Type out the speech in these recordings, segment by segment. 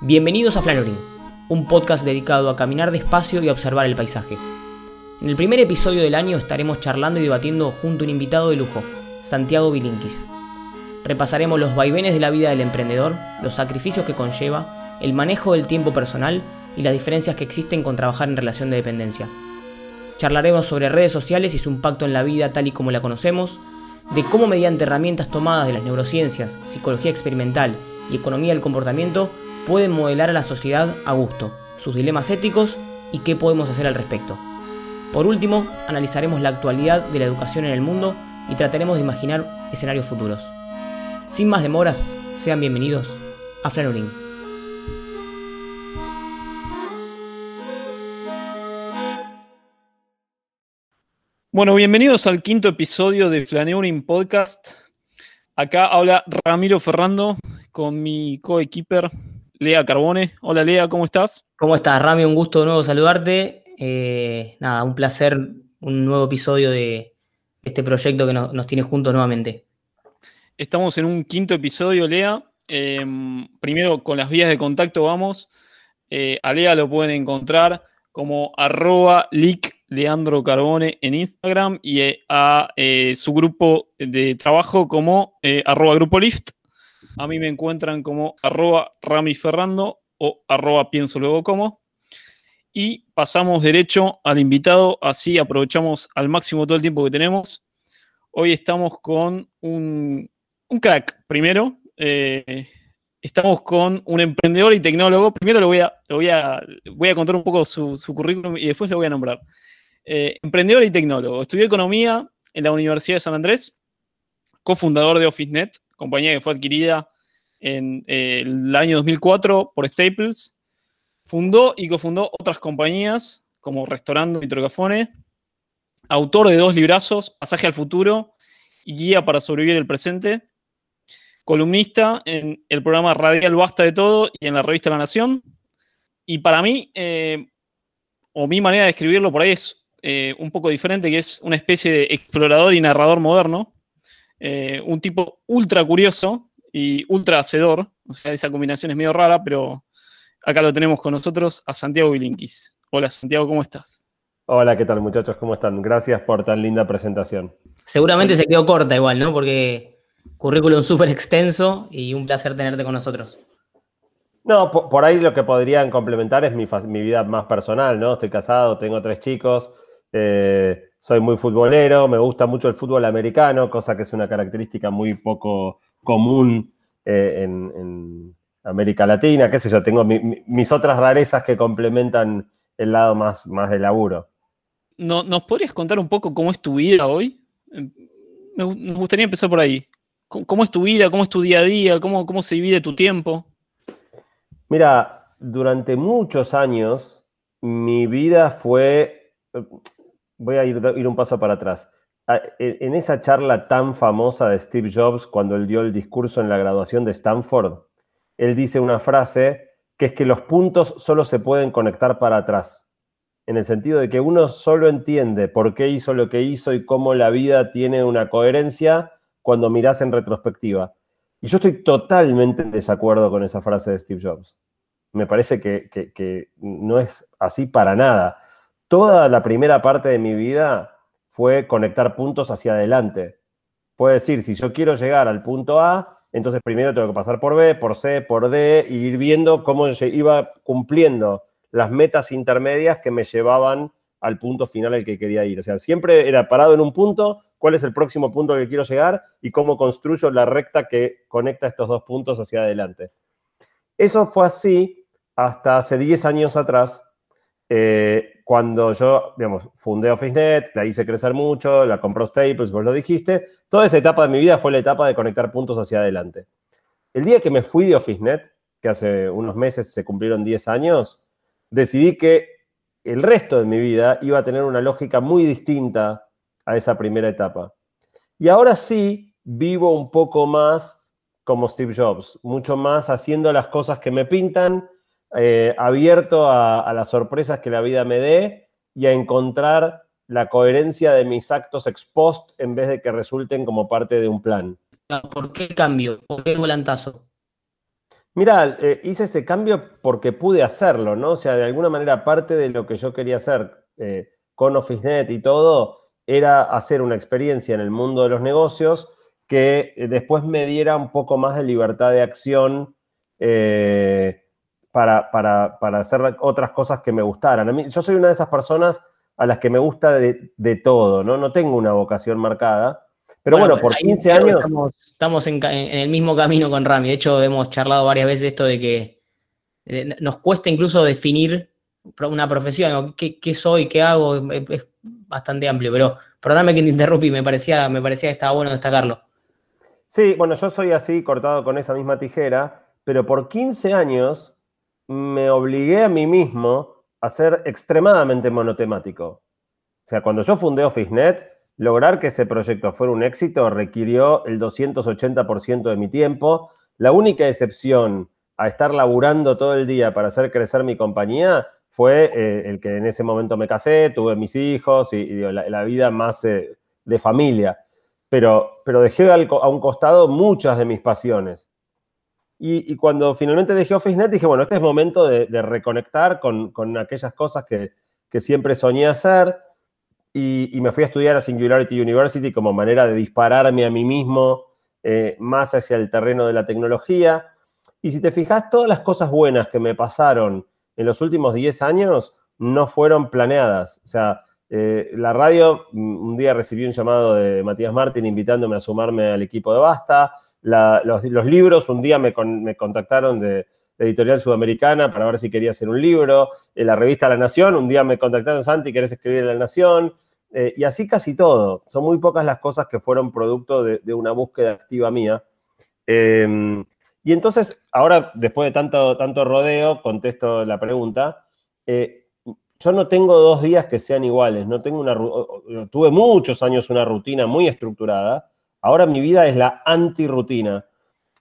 Bienvenidos a Flanoring, un podcast dedicado a caminar despacio y observar el paisaje. En el primer episodio del año estaremos charlando y debatiendo junto a un invitado de lujo, Santiago Bilinkis. Repasaremos los vaivenes de la vida del emprendedor, los sacrificios que conlleva, el manejo del tiempo personal y las diferencias que existen con trabajar en relación de dependencia. Charlaremos sobre redes sociales y su impacto en la vida tal y como la conocemos, de cómo mediante herramientas tomadas de las neurociencias, psicología experimental y economía del comportamiento pueden modelar a la sociedad a gusto, sus dilemas éticos y qué podemos hacer al respecto. Por último, analizaremos la actualidad de la educación en el mundo y trataremos de imaginar escenarios futuros. Sin más demoras, sean bienvenidos a Flanoring. Bueno, bienvenidos al quinto episodio de Flanoring Podcast. Acá habla Ramiro Ferrando con mi coequiper Lea Carbone. Hola Lea, ¿cómo estás? ¿Cómo estás, Rami? Un gusto de nuevo saludarte. Eh, nada, un placer, un nuevo episodio de este proyecto que nos, tiene juntos nuevamente. Estamos en un quinto episodio, Lea. Em, primero, con las vías de contacto vamos. Eh, a Lea lo pueden encontrar como arroba leak Leandro Carbone en Instagram y eh, a su grupo de trabajo como arroba grupo lift a mí me encuentran como arroba ramiferrando o arroba pienso luego como. Y pasamos derecho al invitado, así aprovechamos al máximo todo el tiempo que tenemos. Hoy estamos con un, crack, primero. Eh, estamos con un emprendedor y tecnólogo. Primero lo voy a, voy a, voy a contar un poco su, currículum y después lo voy a nombrar. Eh, emprendedor y tecnólogo. Estudió economía en la Universidad de San Andrés, cofundador de OfficeNet, compañía que fue adquirida en eh, el año 2004 por Staples. Fundó y cofundó otras compañías como Restaurando y Trocafone. Autor de dos librazos, Pasaje al Futuro y Guía para Sobrevivir el Presente. Columnista en el programa Radial Basta de Todo y en la revista La Nación. Y para mí, eh, o mi manera de escribirlo por ahí es eh, un poco diferente, que es una especie de explorador y narrador moderno. Eh, un tipo ultra curioso y ultra hacedor. O sea, esa combinación es medio rara, pero acá lo tenemos con nosotros a Santiago Bilinkis. Hola Santiago, ¿cómo estás? Hola, ¿qué tal muchachos? ¿Cómo están? Gracias por tan linda presentación. Seguramente se quedó corta igual, ¿no? Porque currículum súper extenso y un placer tenerte con nosotros. No, por, ahí lo que podrían complementar es mi, mi, vida más personal, ¿no? Estoy casado, tengo tres chicos, eh, soy muy futbolero, me gusta mucho el fútbol americano, cosa que es una característica muy poco común eh, en, América Latina, qué sé yo, tengo mis otras rarezas que complementan el lado más, más de laburo. No, ¿Nos podrías contar un poco cómo es tu vida hoy? Me, gustaría empezar por ahí. ¿Cómo, es tu vida? ¿Cómo es tu día a día? ¿Cómo, cómo se divide tu tiempo? Mira, durante muchos años mi vida fue, voy a ir, un paso para atrás. Ah, en esa charla tan famosa de Steve Jobs, cuando él dio el discurso en la graduación de Stanford, él dice una frase que es que los puntos solo se pueden conectar para atrás, en el sentido de que uno solo entiende por qué hizo lo que hizo y cómo la vida tiene una coherencia cuando miras en retrospectiva. Y yo estoy totalmente en desacuerdo con esa frase de Steve Jobs. Me parece que no es así para nada toda la primera parte de mi vida fue conectar puntos hacia adelante. Puede decir, si yo quiero llegar al punto A, entonces primero tengo que pasar por B, por C, por D, y ir viendo cómo iba cumpliendo las metas intermedias que me llevaban al punto final al que quería ir. O sea, siempre era parado en un punto, cuál es el próximo punto al que quiero llegar y cómo construyo la recta que conecta estos dos puntos hacia adelante. Eso fue así hasta hace 10 años atrás, eh, cuando yo, digamos, fundé OfficeNet, la hice crecer mucho, la compró Staples, vos lo dijiste, toda esa etapa de mi vida fue la etapa de conectar puntos hacia adelante. El día que me fui de OfficeNet, que hace unos meses se cumplieron 10 años, decidí que el resto de mi vida iba a tener una lógica muy distinta a esa primera etapa. Y ahora sí vivo un poco más como Steve Jobs, mucho más haciendo las cosas que me pintan eh, abierto a, las sorpresas que la vida me dé y a encontrar la coherencia de mis actos ex post en vez de que resulten como parte de un plan. ¿Por qué cambio? ¿Por qué el volantazo? Mira, eh, hice ese cambio porque pude hacerlo, ¿no? O sea, de alguna manera parte de lo que yo quería hacer eh, con OfficeNet y todo era hacer una experiencia en el mundo de los negocios que después me diera un poco más de libertad de acción para, para, hacer otras cosas que me gustaran. A mí, yo soy una de esas personas a las que me gusta de, de todo, ¿no? No tengo una vocación marcada. Pero bueno, por 15 años. Estamos, en, el mismo camino con Rami. De hecho, hemos charlado varias veces esto de que eh, nos cuesta incluso definir una profesión. ¿Qué, soy? ¿Qué hago? Es, bastante amplio. Pero perdóname que te interrumpí, me parecía, me parecía que estaba bueno destacarlo. Sí, bueno, yo soy así, cortado con esa misma tijera, pero por 15 años me obligué a mí mismo a ser extremadamente monotemático. O sea, cuando yo fundé OfficeNet, Lograr que ese proyecto fuera un éxito requirió el 280% de mi tiempo. La única excepción a estar laburando todo el día para hacer crecer mi compañía fue eh, el que en ese momento me casé, tuve mis hijos y, la, vida más eh, de familia. Pero, pero dejé a un costado muchas de mis pasiones. Y, cuando finalmente dejé OfficeNet dije, bueno, este es momento de, reconectar con, aquellas cosas que, siempre soñé hacer y, me fui a estudiar a Singularity University como manera de dispararme a mí mismo eh, más hacia el terreno de la tecnología. Y si te fijas, todas las cosas buenas que me pasaron en los últimos 10 años no fueron planeadas. O sea, eh, la radio, mm, un día recibí un llamado de Matías Martín invitándome a sumarme al equipo de Basta. Los, libros, un día me, contactaron de, Editorial Sudamericana para ver si quería hacer un libro. En la revista La Nación, un día me contactaron, Santi, ¿querés escribir en La Nación? Eh, y así casi todo. Son muy pocas las cosas que fueron producto de, una búsqueda activa mía. Em, y entonces, ahora, después de tanto, tanto rodeo, contesto la pregunta. Eh, yo no tengo dos días que sean iguales. No tengo una, tuve muchos años una rutina muy estructurada. Ahora mi vida es la antirrutina.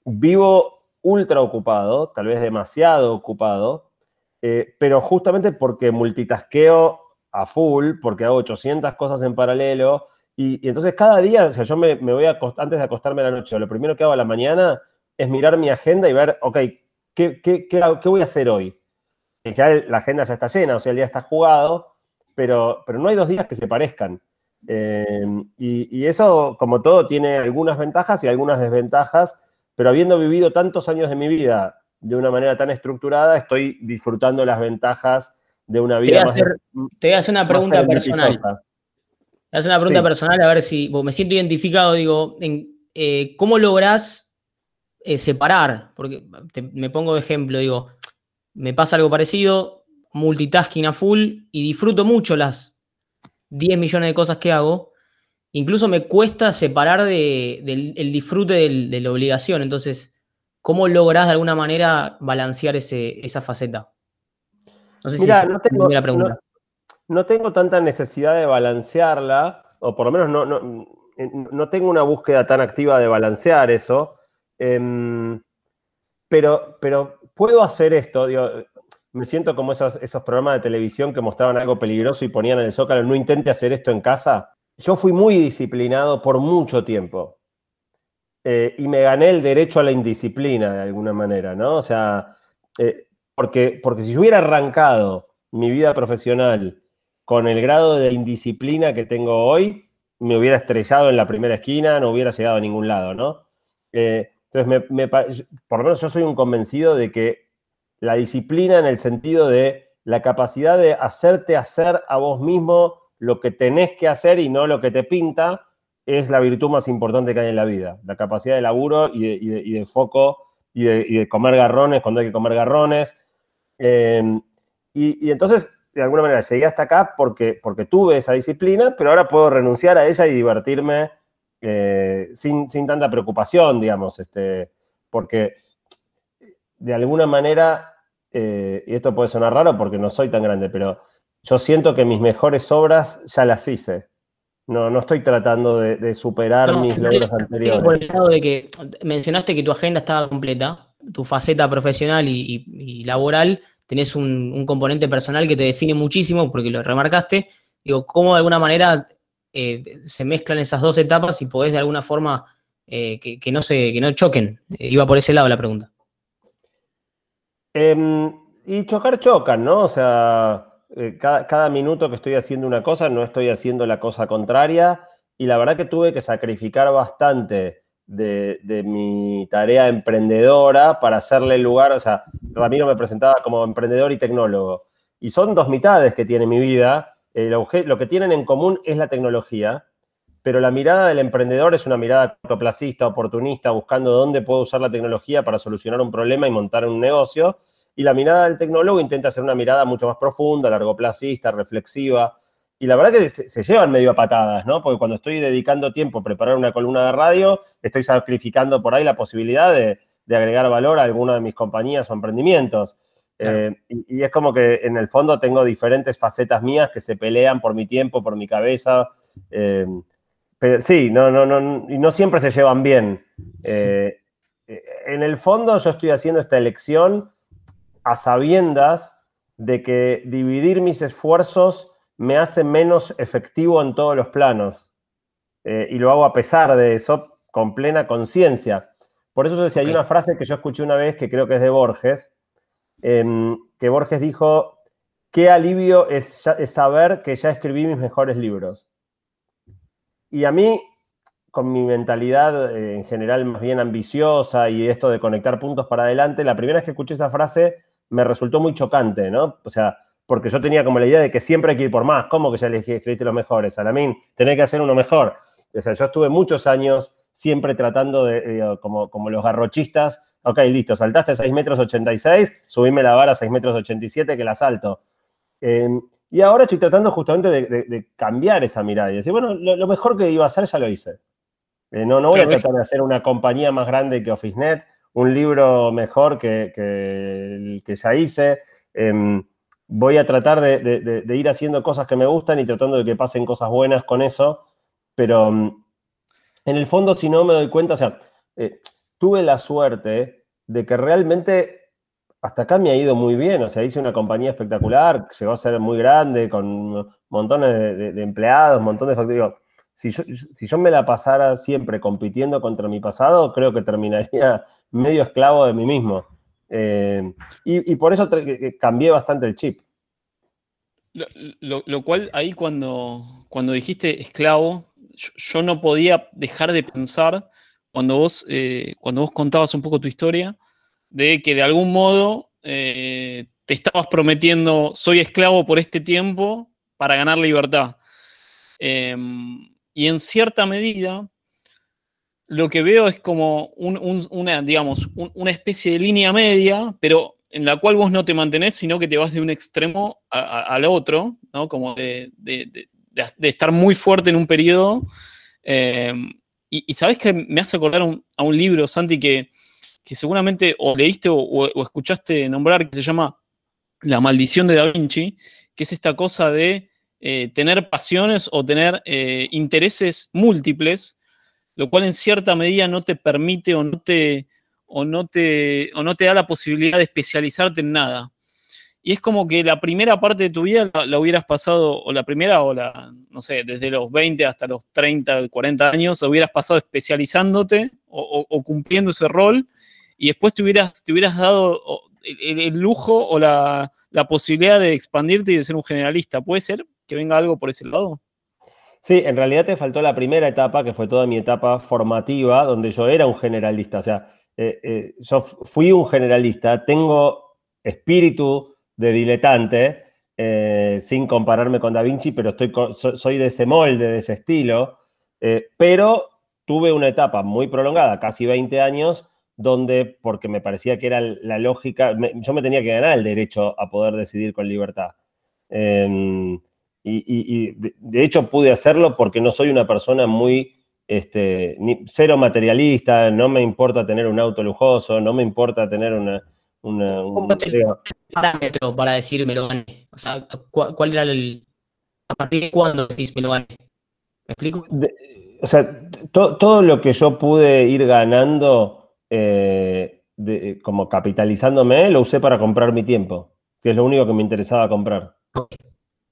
Vivo ultra ocupado, tal vez demasiado ocupado, eh, pero justamente porque multitasqueo a full porque hago 800 cosas en paralelo. Y, entonces cada día, o sea, yo me, voy a, antes de acostarme a la noche, lo primero que hago a la mañana es mirar mi agenda y ver, ok, ¿qué, qué, qué, voy a hacer hoy? En general la agenda ya está llena, o sea, el día está jugado, pero, pero no hay dos días que se parezcan. Em, y, y, eso, como todo, tiene algunas ventajas y algunas desventajas, pero habiendo vivido tantos años de mi vida de una manera tan estructurada, estoy disfrutando las ventajas de una vida. Te voy a hacer, una pregunta personal. Te una pregunta personal a ver si me siento identificado, digo, en, eh, ¿cómo lográs eh, separar? Porque me pongo de ejemplo, digo, me pasa algo parecido, multitasking a full y disfruto mucho las 10 millones de cosas que hago. Incluso me cuesta separar del el disfrute de la obligación. Entonces, ¿cómo lográs de alguna manera balancear esa faceta? No sé Mira, no tengo, pregunta. No, tengo tanta necesidad de balancearla, o por lo menos no, no, tengo una búsqueda tan activa de balancear eso. Em, pero, pero puedo hacer esto, me siento como esos, programas de televisión que mostraban algo peligroso y ponían en el zócalo, no intente hacer esto en casa. Yo fui muy disciplinado por mucho tiempo. Eh, y me gané el derecho a la indisciplina de alguna manera, ¿no? O sea, eh, porque, si yo hubiera arrancado mi vida profesional con el grado de indisciplina que tengo hoy, me hubiera estrellado en la primera esquina, no hubiera llegado a ningún lado, ¿no? Eh, entonces, por lo menos yo soy un convencido de que la disciplina en el sentido de la capacidad de hacerte hacer a vos mismo lo que tenés que hacer y no lo que te pinta, es la virtud más importante que hay en la vida. La capacidad de laburo y de, foco y de, comer garrones cuando hay que comer garrones, Em, y, entonces, de alguna manera, llegué hasta acá porque, porque tuve esa disciplina, pero ahora puedo renunciar a ella y divertirme eh, sin, tanta preocupación, digamos, este, porque de alguna manera, eh, y esto puede sonar raro porque no soy tan grande, pero yo siento que mis mejores obras ya las hice. No, no estoy tratando de, superar mis logros anteriores. Por el lado de que mencionaste que tu agenda estaba completa, tu faceta profesional y, laboral, tenés un, componente personal que te define muchísimo, porque lo remarcaste. Digo, ¿cómo de alguna manera eh, se mezclan esas dos etapas y podés de alguna forma eh, que, no se, que no choquen? Iba por ese lado la pregunta. Em, y chocar chocan, ¿no? O sea, eh, cada, minuto que estoy haciendo una cosa, no estoy haciendo la cosa contraria. Y la verdad que tuve que sacrificar bastante de, de, mi tarea emprendedora para hacerle lugar. O sea, Ramiro me presentaba como emprendedor y tecnólogo. Y son dos mitades que tiene mi vida. lo que tienen en común es la tecnología pero la mirada del emprendedor es una mirada cortoplacista, oportunista, buscando dónde puedo usar la tecnología para solucionar un problema y montar un negocio. Y la mirada del tecnólogo intenta hacer una mirada mucho más profunda, largoplacista, reflexiva. Y la verdad que se, llevan medio a patadas, ¿no? Porque cuando estoy dedicando tiempo a preparar una columna de radio, estoy sacrificando por ahí la posibilidad de, agregar valor a alguna de mis compañías o emprendimientos. Eh, y, es como que en el fondo tengo diferentes facetas mías que se pelean por mi tiempo, por mi cabeza. Eh, pero sí, no, no, no, y no siempre se llevan bien. Eh, eh, en el fondo yo estoy haciendo esta elección a sabiendas de que dividir mis esfuerzos me hace menos efectivo en todos los planos. Eh, y lo hago a pesar de eso, con plena conciencia. Por eso yo decía, hay una frase que yo escuché una vez que creo que es de Borges, em, que Borges dijo, qué alivio es saber que ya escribí mis mejores libros. Y a mí, con mi mentalidad eh, en general más bien ambiciosa y esto de conectar puntos para adelante, la primera vez que escuché esa frase me resultó muy chocante, ¿no? O sea, porque yo tenía como la idea de que siempre hay que ir por más. ¿Cómo que ya les escribiste los mejores? Salamín, tenés que hacer uno mejor. O sea, yo estuve muchos años siempre tratando de, como, como los garrochistas, ok, listo, saltaste 6 metros 86, subime la vara a 6 metros 87 que la salto. Eh, y ahora estoy tratando justamente de, cambiar esa mirada y decir, bueno, lo, mejor que iba a hacer ya lo hice. Eh, no, no voy a tratar de hacer una compañía más grande que OfficeNet, un libro mejor que, el que ya hice. Em, voy a tratar de, ir haciendo cosas que me gustan y tratando de que pasen cosas buenas con eso. Pero em, en el fondo, si no me doy cuenta, o sea, eh, tuve la suerte de que realmente hasta acá me ha ido muy bien, o sea, hice una compañía espectacular, llegó a ser muy grande, con montones de, empleados, montones de factores. Si yo, si yo me la pasara siempre compitiendo contra mi pasado, creo que terminaría medio esclavo de mí mismo. Eh, y, por eso cambié bastante el chip. Lo, cual ahí cuando, cuando dijiste esclavo, yo, no podía dejar de pensar cuando vos, eh, cuando vos contabas un poco tu historia, de que de algún modo eh, te estabas prometiendo, soy esclavo por este tiempo para ganar libertad. Em, y en cierta medida, lo que veo es como una, digamos, una especie de línea media, pero en la cual vos no te mantenés, sino que te vas de un extremo al otro, ¿no? Como de, estar muy fuerte en un periodo. Em, y, sabes que me hace acordar a un libro, Santi, que, que seguramente o leíste o, escuchaste nombrar, que se llama La maldición de Da Vinci, que es esta cosa de eh, tener pasiones o tener eh, intereses múltiples, lo cual en cierta medida no te permite o no te, o no te, o no te da la posibilidad de especializarte en nada. Y es como que la primera parte de tu vida la, hubieras pasado, o la primera, o la, no sé, desde los 20 hasta los 30, 40 años, hubieras pasado especializándote o cumpliendo ese rol, y después te hubieras, dado el, lujo o la, posibilidad de expandirte y de ser un generalista. ¿Puede ser que venga algo por ese lado? Sí, en realidad te faltó la primera etapa, que fue toda mi etapa formativa, donde yo era un generalista. O sea, eh, eh, yo fui un generalista, tengo espíritu de diletante, eh, sin compararme con Da Vinci, pero estoy, soy de ese molde, de ese estilo. pero tuve una etapa muy prolongada, casi 20 años, donde, porque me parecía que era la lógica, yo me tenía que ganar el derecho a poder decidir con libertad. Em, y, de, hecho pude hacerlo porque no soy una persona muy, este, cero materialista, no me importa tener un auto lujoso, no me importa tener una... una un parámetro para decir me lo gané? O sea, ¿cuál, era el... ¿A partir de cuándo decís me lo gané? ¿Me explico? o sea, todo lo que yo pude ir ganando eh, como capitalizándome, lo usé para comprar mi tiempo, que es lo único que me interesaba comprar.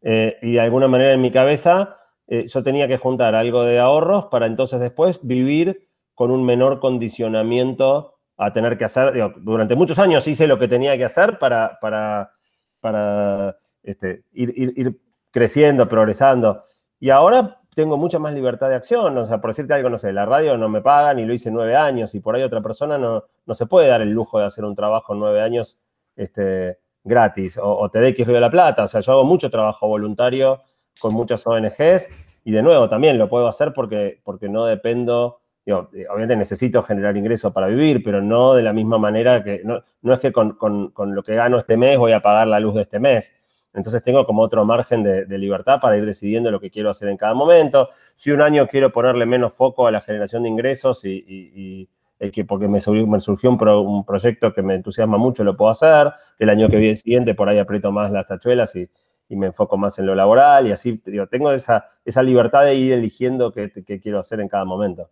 Eh, y de alguna manera en mi cabeza eh, yo tenía que juntar algo de ahorros para entonces después vivir con un menor condicionamiento a tener que hacer, durante muchos años hice lo que tenía que hacer para, para, para este, ir, creciendo, progresando. Y ahora tengo mucha más libertad de acción. O sea, por decirte algo, no sé, la radio no me pagan y lo hice nueve años y por ahí otra persona no, no se puede dar el lujo de hacer un trabajo nueve años este, gratis. O, o TDX Río de la Plata. O sea, yo hago mucho trabajo voluntario con muchas ONGs y de nuevo también lo puedo hacer porque, porque no dependo obviamente necesito generar ingresos para vivir, pero no de la misma manera que, no, es que con, lo que gano este mes voy a pagar la luz de este mes. Entonces tengo como otro margen de, libertad para ir decidiendo lo que quiero hacer en cada momento. Si un año quiero ponerle menos foco a la generación de ingresos y, que porque me surgió, un, proyecto que me entusiasma mucho, lo puedo hacer. El año que viene siguiente por ahí aprieto más las tachuelas y, me enfoco más en lo laboral y así digo, tengo esa, esa libertad de ir eligiendo qué quiero hacer en cada momento.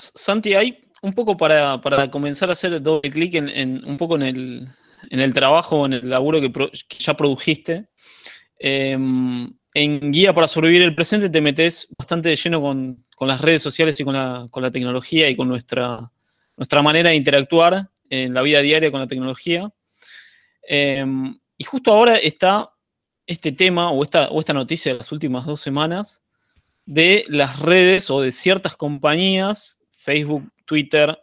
Santi, hay un poco para, comenzar a hacer doble clic en, un poco en el, en el trabajo, en el laburo que, ya produjiste. Em, en Guía para sobrevivir el presente te metes bastante de lleno con, las redes sociales y con la, tecnología y con nuestra, nuestra manera de interactuar en la vida diaria con la tecnología. Em, y justo ahora está este tema o esta, o esta noticia de las últimas dos semanas de las redes o de ciertas compañías Facebook, Twitter,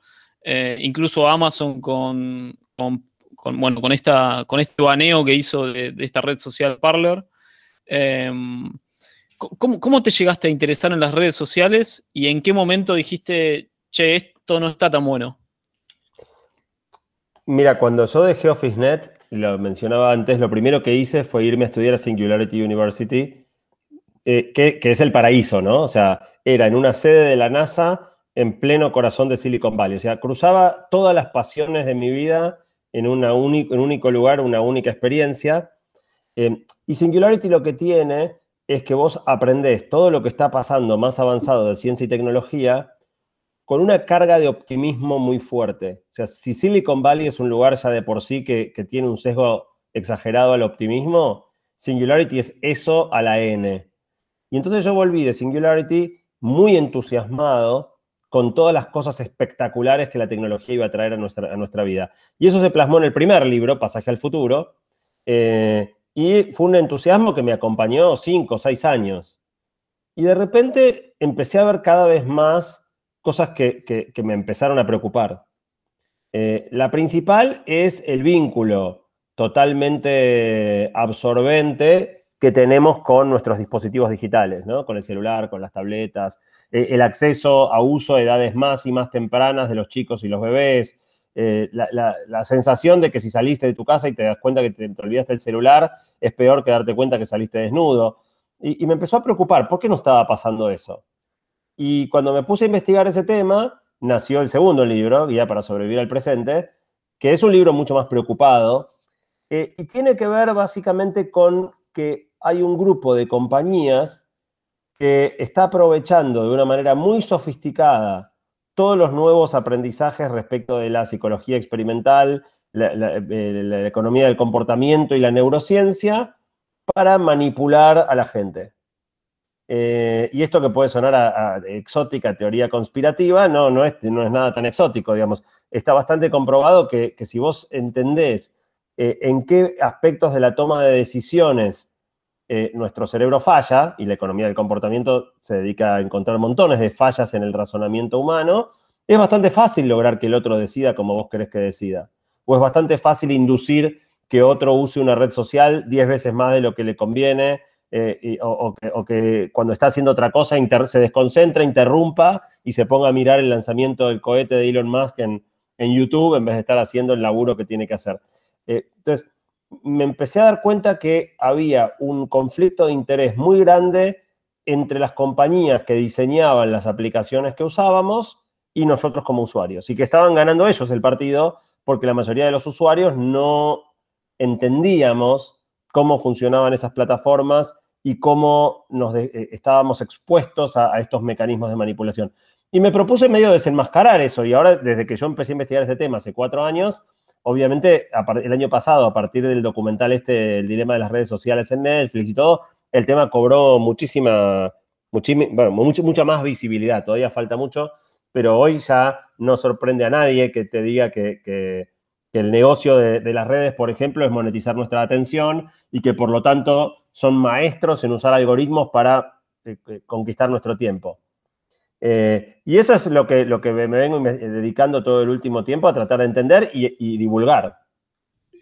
eh, incluso Amazon con, bueno, con, esta, con este baneo que hizo de, esta red social Parler. Em, ¿cómo, te llegaste a interesar en las redes sociales y en qué momento dijiste, che, esto no está tan bueno? Mira, cuando yo dejé OfficeNet, lo mencionaba antes, lo primero que hice fue irme a estudiar a Singularity University, eh, que, que, es el paraíso, ¿no? O sea, era en una sede de la NASA en pleno corazón de Silicon Valley. O sea, cruzaba todas las pasiones de mi vida en, un único lugar, una única experiencia. Eh, y Singularity lo que tiene es que vos aprendés todo lo que está pasando más avanzado de ciencia y tecnología con una carga de optimismo muy fuerte. O sea, si Silicon Valley es un lugar ya de por sí que, que tiene un sesgo exagerado al optimismo, Singularity es eso a la N. Y entonces yo volví de Singularity muy entusiasmado con todas las cosas espectaculares que la tecnología iba a traer a nuestra, a nuestra vida. Y eso se plasmó en el primer libro, Pasaje al Futuro, eh, y fue un entusiasmo que me acompañó cinco o seis años. Y de repente empecé a ver cada vez más cosas que, me empezaron a preocupar. Eh, la principal es el vínculo totalmente absorbente que tenemos con nuestros dispositivos digitales, ¿no? con el celular, con las tabletas, eh, el acceso a uso a edades más y más tempranas de los chicos y los bebés, eh, la, sensación de que si saliste de tu casa y te das cuenta que te, olvidaste el celular, es peor que darte cuenta que saliste desnudo. Y, me empezó a preocupar, ¿por qué no estaba pasando eso? Y cuando me puse a investigar ese tema, nació el segundo libro, Guía para sobrevivir al presente, que es un libro mucho más preocupado, eh, y tiene que ver básicamente con que hay un grupo de compañías que está aprovechando de una manera muy sofisticada todos los nuevos aprendizajes respecto de la psicología experimental, la, eh, economía del comportamiento y la neurociencia para manipular a la gente. Eh, y esto que puede sonar a, exótica teoría conspirativa, no, no, es, no es nada tan exótico, digamos. Está bastante comprobado que, si vos entendés eh, en qué aspectos de la toma de decisiones eh, nuestro cerebro falla y la economía del comportamiento se dedica a encontrar montones de fallas en el razonamiento humano, es bastante fácil lograr que el otro decida como vos querés que decida. O es bastante fácil inducir que otro use una red social 10 veces más de lo que le conviene, eh, o, que, cuando está haciendo otra cosa se desconcentra, interrumpa y se ponga a mirar el lanzamiento del cohete de Elon Musk en, YouTube en vez de estar haciendo el laburo que tiene que hacer. Eh, entonces, me empecé a dar cuenta que había un conflicto de interés muy grande entre las compañías que diseñaban las aplicaciones que usábamos y nosotros como usuarios. Y que estaban ganando ellos el partido porque la mayoría de los usuarios no entendíamos cómo funcionaban esas plataformas y cómo nos eh, estábamos expuestos a, a, estos mecanismos de manipulación. Y me propuse medio desenmascarar eso. Y ahora, desde que yo empecé a investigar este tema hace cuatro años, obviamente, el año pasado, a partir del documental este, El dilema de las redes sociales en Netflix y todo, el tema cobró muchísima, bueno, mucha más visibilidad, todavía falta mucho, pero hoy ya no sorprende a nadie que te diga que, el negocio de, las redes, por ejemplo, es monetizar nuestra atención y que por lo tanto son maestros en usar algoritmos para eh, eh, conquistar nuestro tiempo. Eh, y eso es lo que, lo que me vengo dedicando todo el último tiempo a tratar de entender y, divulgar.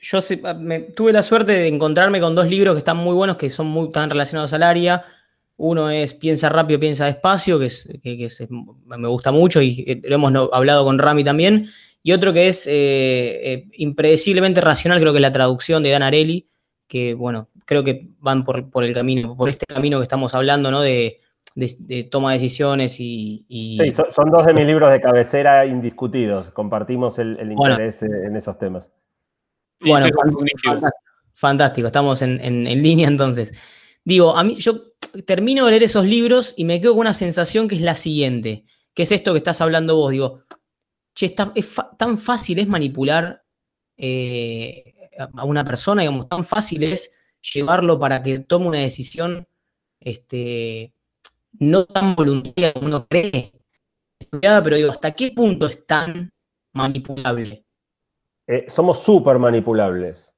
Yo ah, tuve la suerte de encontrarme con dos libros que están muy buenos, que son muy tan relacionados al área. Uno es Piensa rápido, piensa despacio, que, me gusta mucho y lo hemos hablado con Rami también. Y otro que es eh, eh, Impredeciblemente Racional, creo que es la traducción de Dan Arelli, que bueno, creo que van por, por el camino, por este camino que estamos hablando, ¿no? De, de, toma de decisiones y... Sí, son, dos de mis libros de cabecera indiscutidos. Compartimos el, interés en esos temas. Bueno, fantástico, estamos en, en, línea entonces. Digo, a mí yo termino de leer esos libros y me quedo con una sensación que es la siguiente, que es esto que estás hablando vos. Digo, che, está, es tan fácil es manipular eh, a una persona, digamos, tan fácil es llevarlo para que tome una decisión este, no tan voluntaria como uno cree, pero digo, ¿hasta qué punto es tan manipulable? Eh, somos súper manipulables.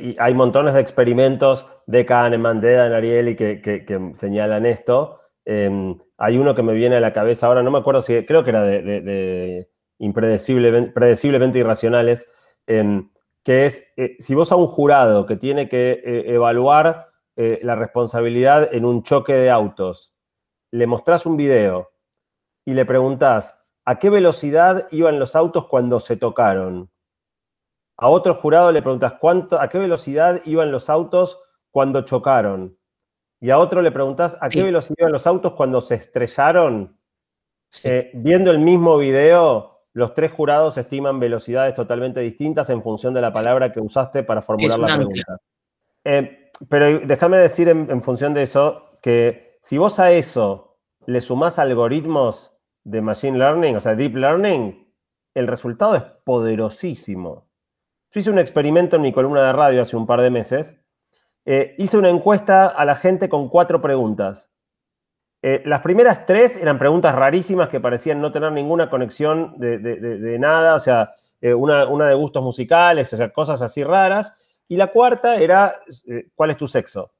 y hay montones de experimentos de Kahneman, de Dan Ariely que, que, señalan esto. Em, hay uno que me viene a la cabeza ahora, no me acuerdo si, creo que era de, impredeciblemente, irracionales, em, que es, eh, si vos a un jurado que tiene que eh, evaluar la responsabilidad en un choque de autos, le mostrás un video y le preguntás a qué velocidad iban los autos cuando se tocaron. A otro jurado le preguntas cuánto, a qué velocidad iban los autos cuando chocaron. Y a otro le preguntas a qué velocidad iban los autos cuando se estrellaron. Eh, viendo el mismo video, los tres jurados estiman velocidades totalmente distintas en función de la palabra que usaste para formular la pregunta. Eh, pero déjame decir en función de eso que si vos a eso le sumás algoritmos de Machine Learning, o sea, Deep Learning, el resultado es poderosísimo. Yo hice un experimento en mi columna de radio hace un par de meses. Eh, hice una encuesta a la gente con cuatro preguntas. Eh, las primeras tres eran preguntas rarísimas que parecían no tener ninguna conexión de, nada, o sea, eh, una, una, de gustos musicales, o sea, cosas así raras. Y la cuarta era, ¿cuál es tu sexo?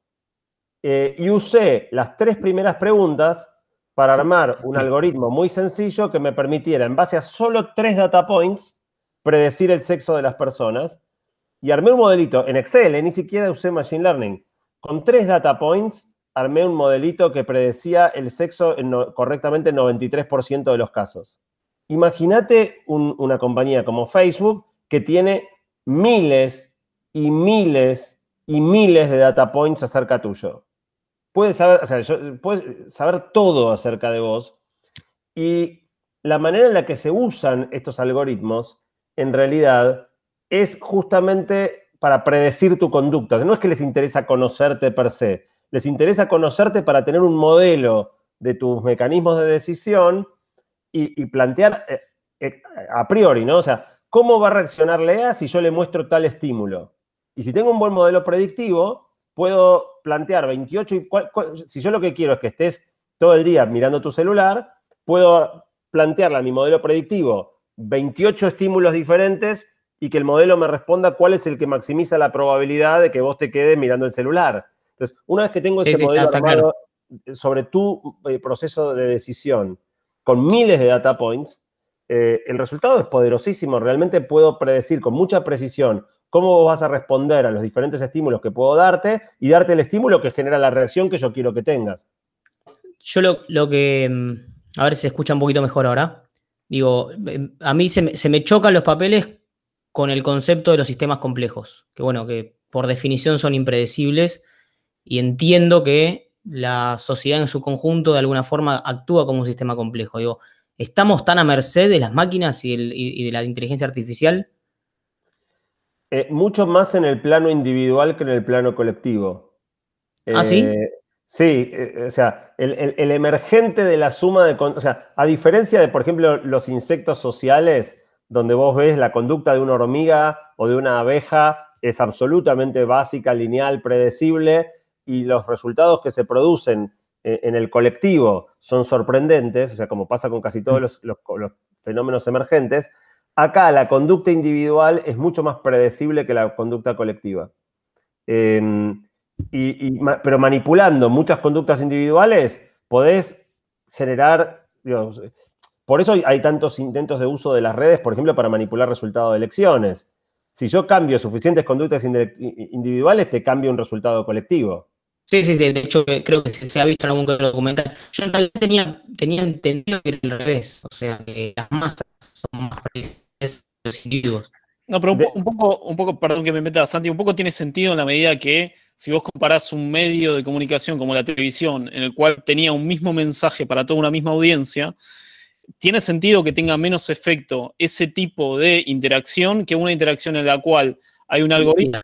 Eh, y usé las tres primeras preguntas para armar un algoritmo muy sencillo que me permitiera, en base a solo tres data points, predecir el sexo de las personas. Y armé un modelito en Excel, eh, ni siquiera usé Machine Learning. Con tres data points, armé un modelito que predecía el sexo en correctamente en 93% de los casos. Imagínate una compañía como Facebook que tiene miles y miles y miles de data points acerca tuyo puede saber, o sea, saber todo acerca de vos. Y la manera en la que se usan estos algoritmos, en realidad, es justamente para predecir tu conducta. No es que les interesa conocerte per se, les interesa conocerte para tener un modelo de tus mecanismos de decisión y, plantear eh, eh, a priori, ¿no? O sea, ¿cómo va a reaccionar Lea si yo le muestro tal estímulo? Y si tengo un buen modelo predictivo, puedo plantear 28, y si yo lo que quiero es que estés todo el día mirando tu celular, puedo plantearle a mi modelo predictivo 28 estímulos diferentes y que el modelo me responda cuál es el que maximiza la probabilidad de que vos te quedes mirando el celular. Entonces, una vez que tengo ese modelo armado sobre tu eh, proceso de decisión con miles de data points, eh, el resultado es poderosísimo. Realmente puedo predecir con mucha precisión cómo vas a responder a los diferentes estímulos que puedo darte y darte el estímulo que genera la reacción que yo quiero que tengas. Yo lo, que, mm, a ver si se escucha un poquito mejor ahora, digo, em, a mí se me, se me chocan los papeles con el concepto de los sistemas complejos, que bueno, que por definición son impredecibles y entiendo que la sociedad en su conjunto de alguna forma actúa como un sistema complejo. Digo, ¿estamos tan a merced de las máquinas y de la inteligencia artificial eh, mucho más en el plano individual que en el plano colectivo. ¿Ah, sí? Eh, sí, eh, o sea, el, emergente de la suma de... O sea, a diferencia de, por ejemplo, los insectos sociales, donde vos ves la conducta de una hormiga o de una abeja, es absolutamente básica, lineal, predecible, y los resultados que se producen eh, en el colectivo son sorprendentes, o sea, como pasa con casi todos los, fenómenos emergentes, acá la conducta individual es mucho más predecible que la conducta colectiva. Em, pero manipulando muchas conductas individuales, podés generar, por eso hay tantos intentos de uso de las redes, por ejemplo, para manipular resultados de elecciones. Si yo cambio suficientes conductas individuales, te cambio un resultado colectivo. Sí, sí, de hecho eh, creo que se, ha visto en algún documental. Yo en realidad tenía, entendido que era al revés, o sea, que las masas son más parecidas a los individuos. No, pero un, poco, un poco, perdón que me meta, Santi, un poco tiene sentido en la medida que si vos comparás un medio de comunicación como la televisión, en el cual tenía un mismo mensaje para toda una misma audiencia, tiene sentido que tenga menos efecto ese tipo de interacción que una interacción en la cual hay un algoritmo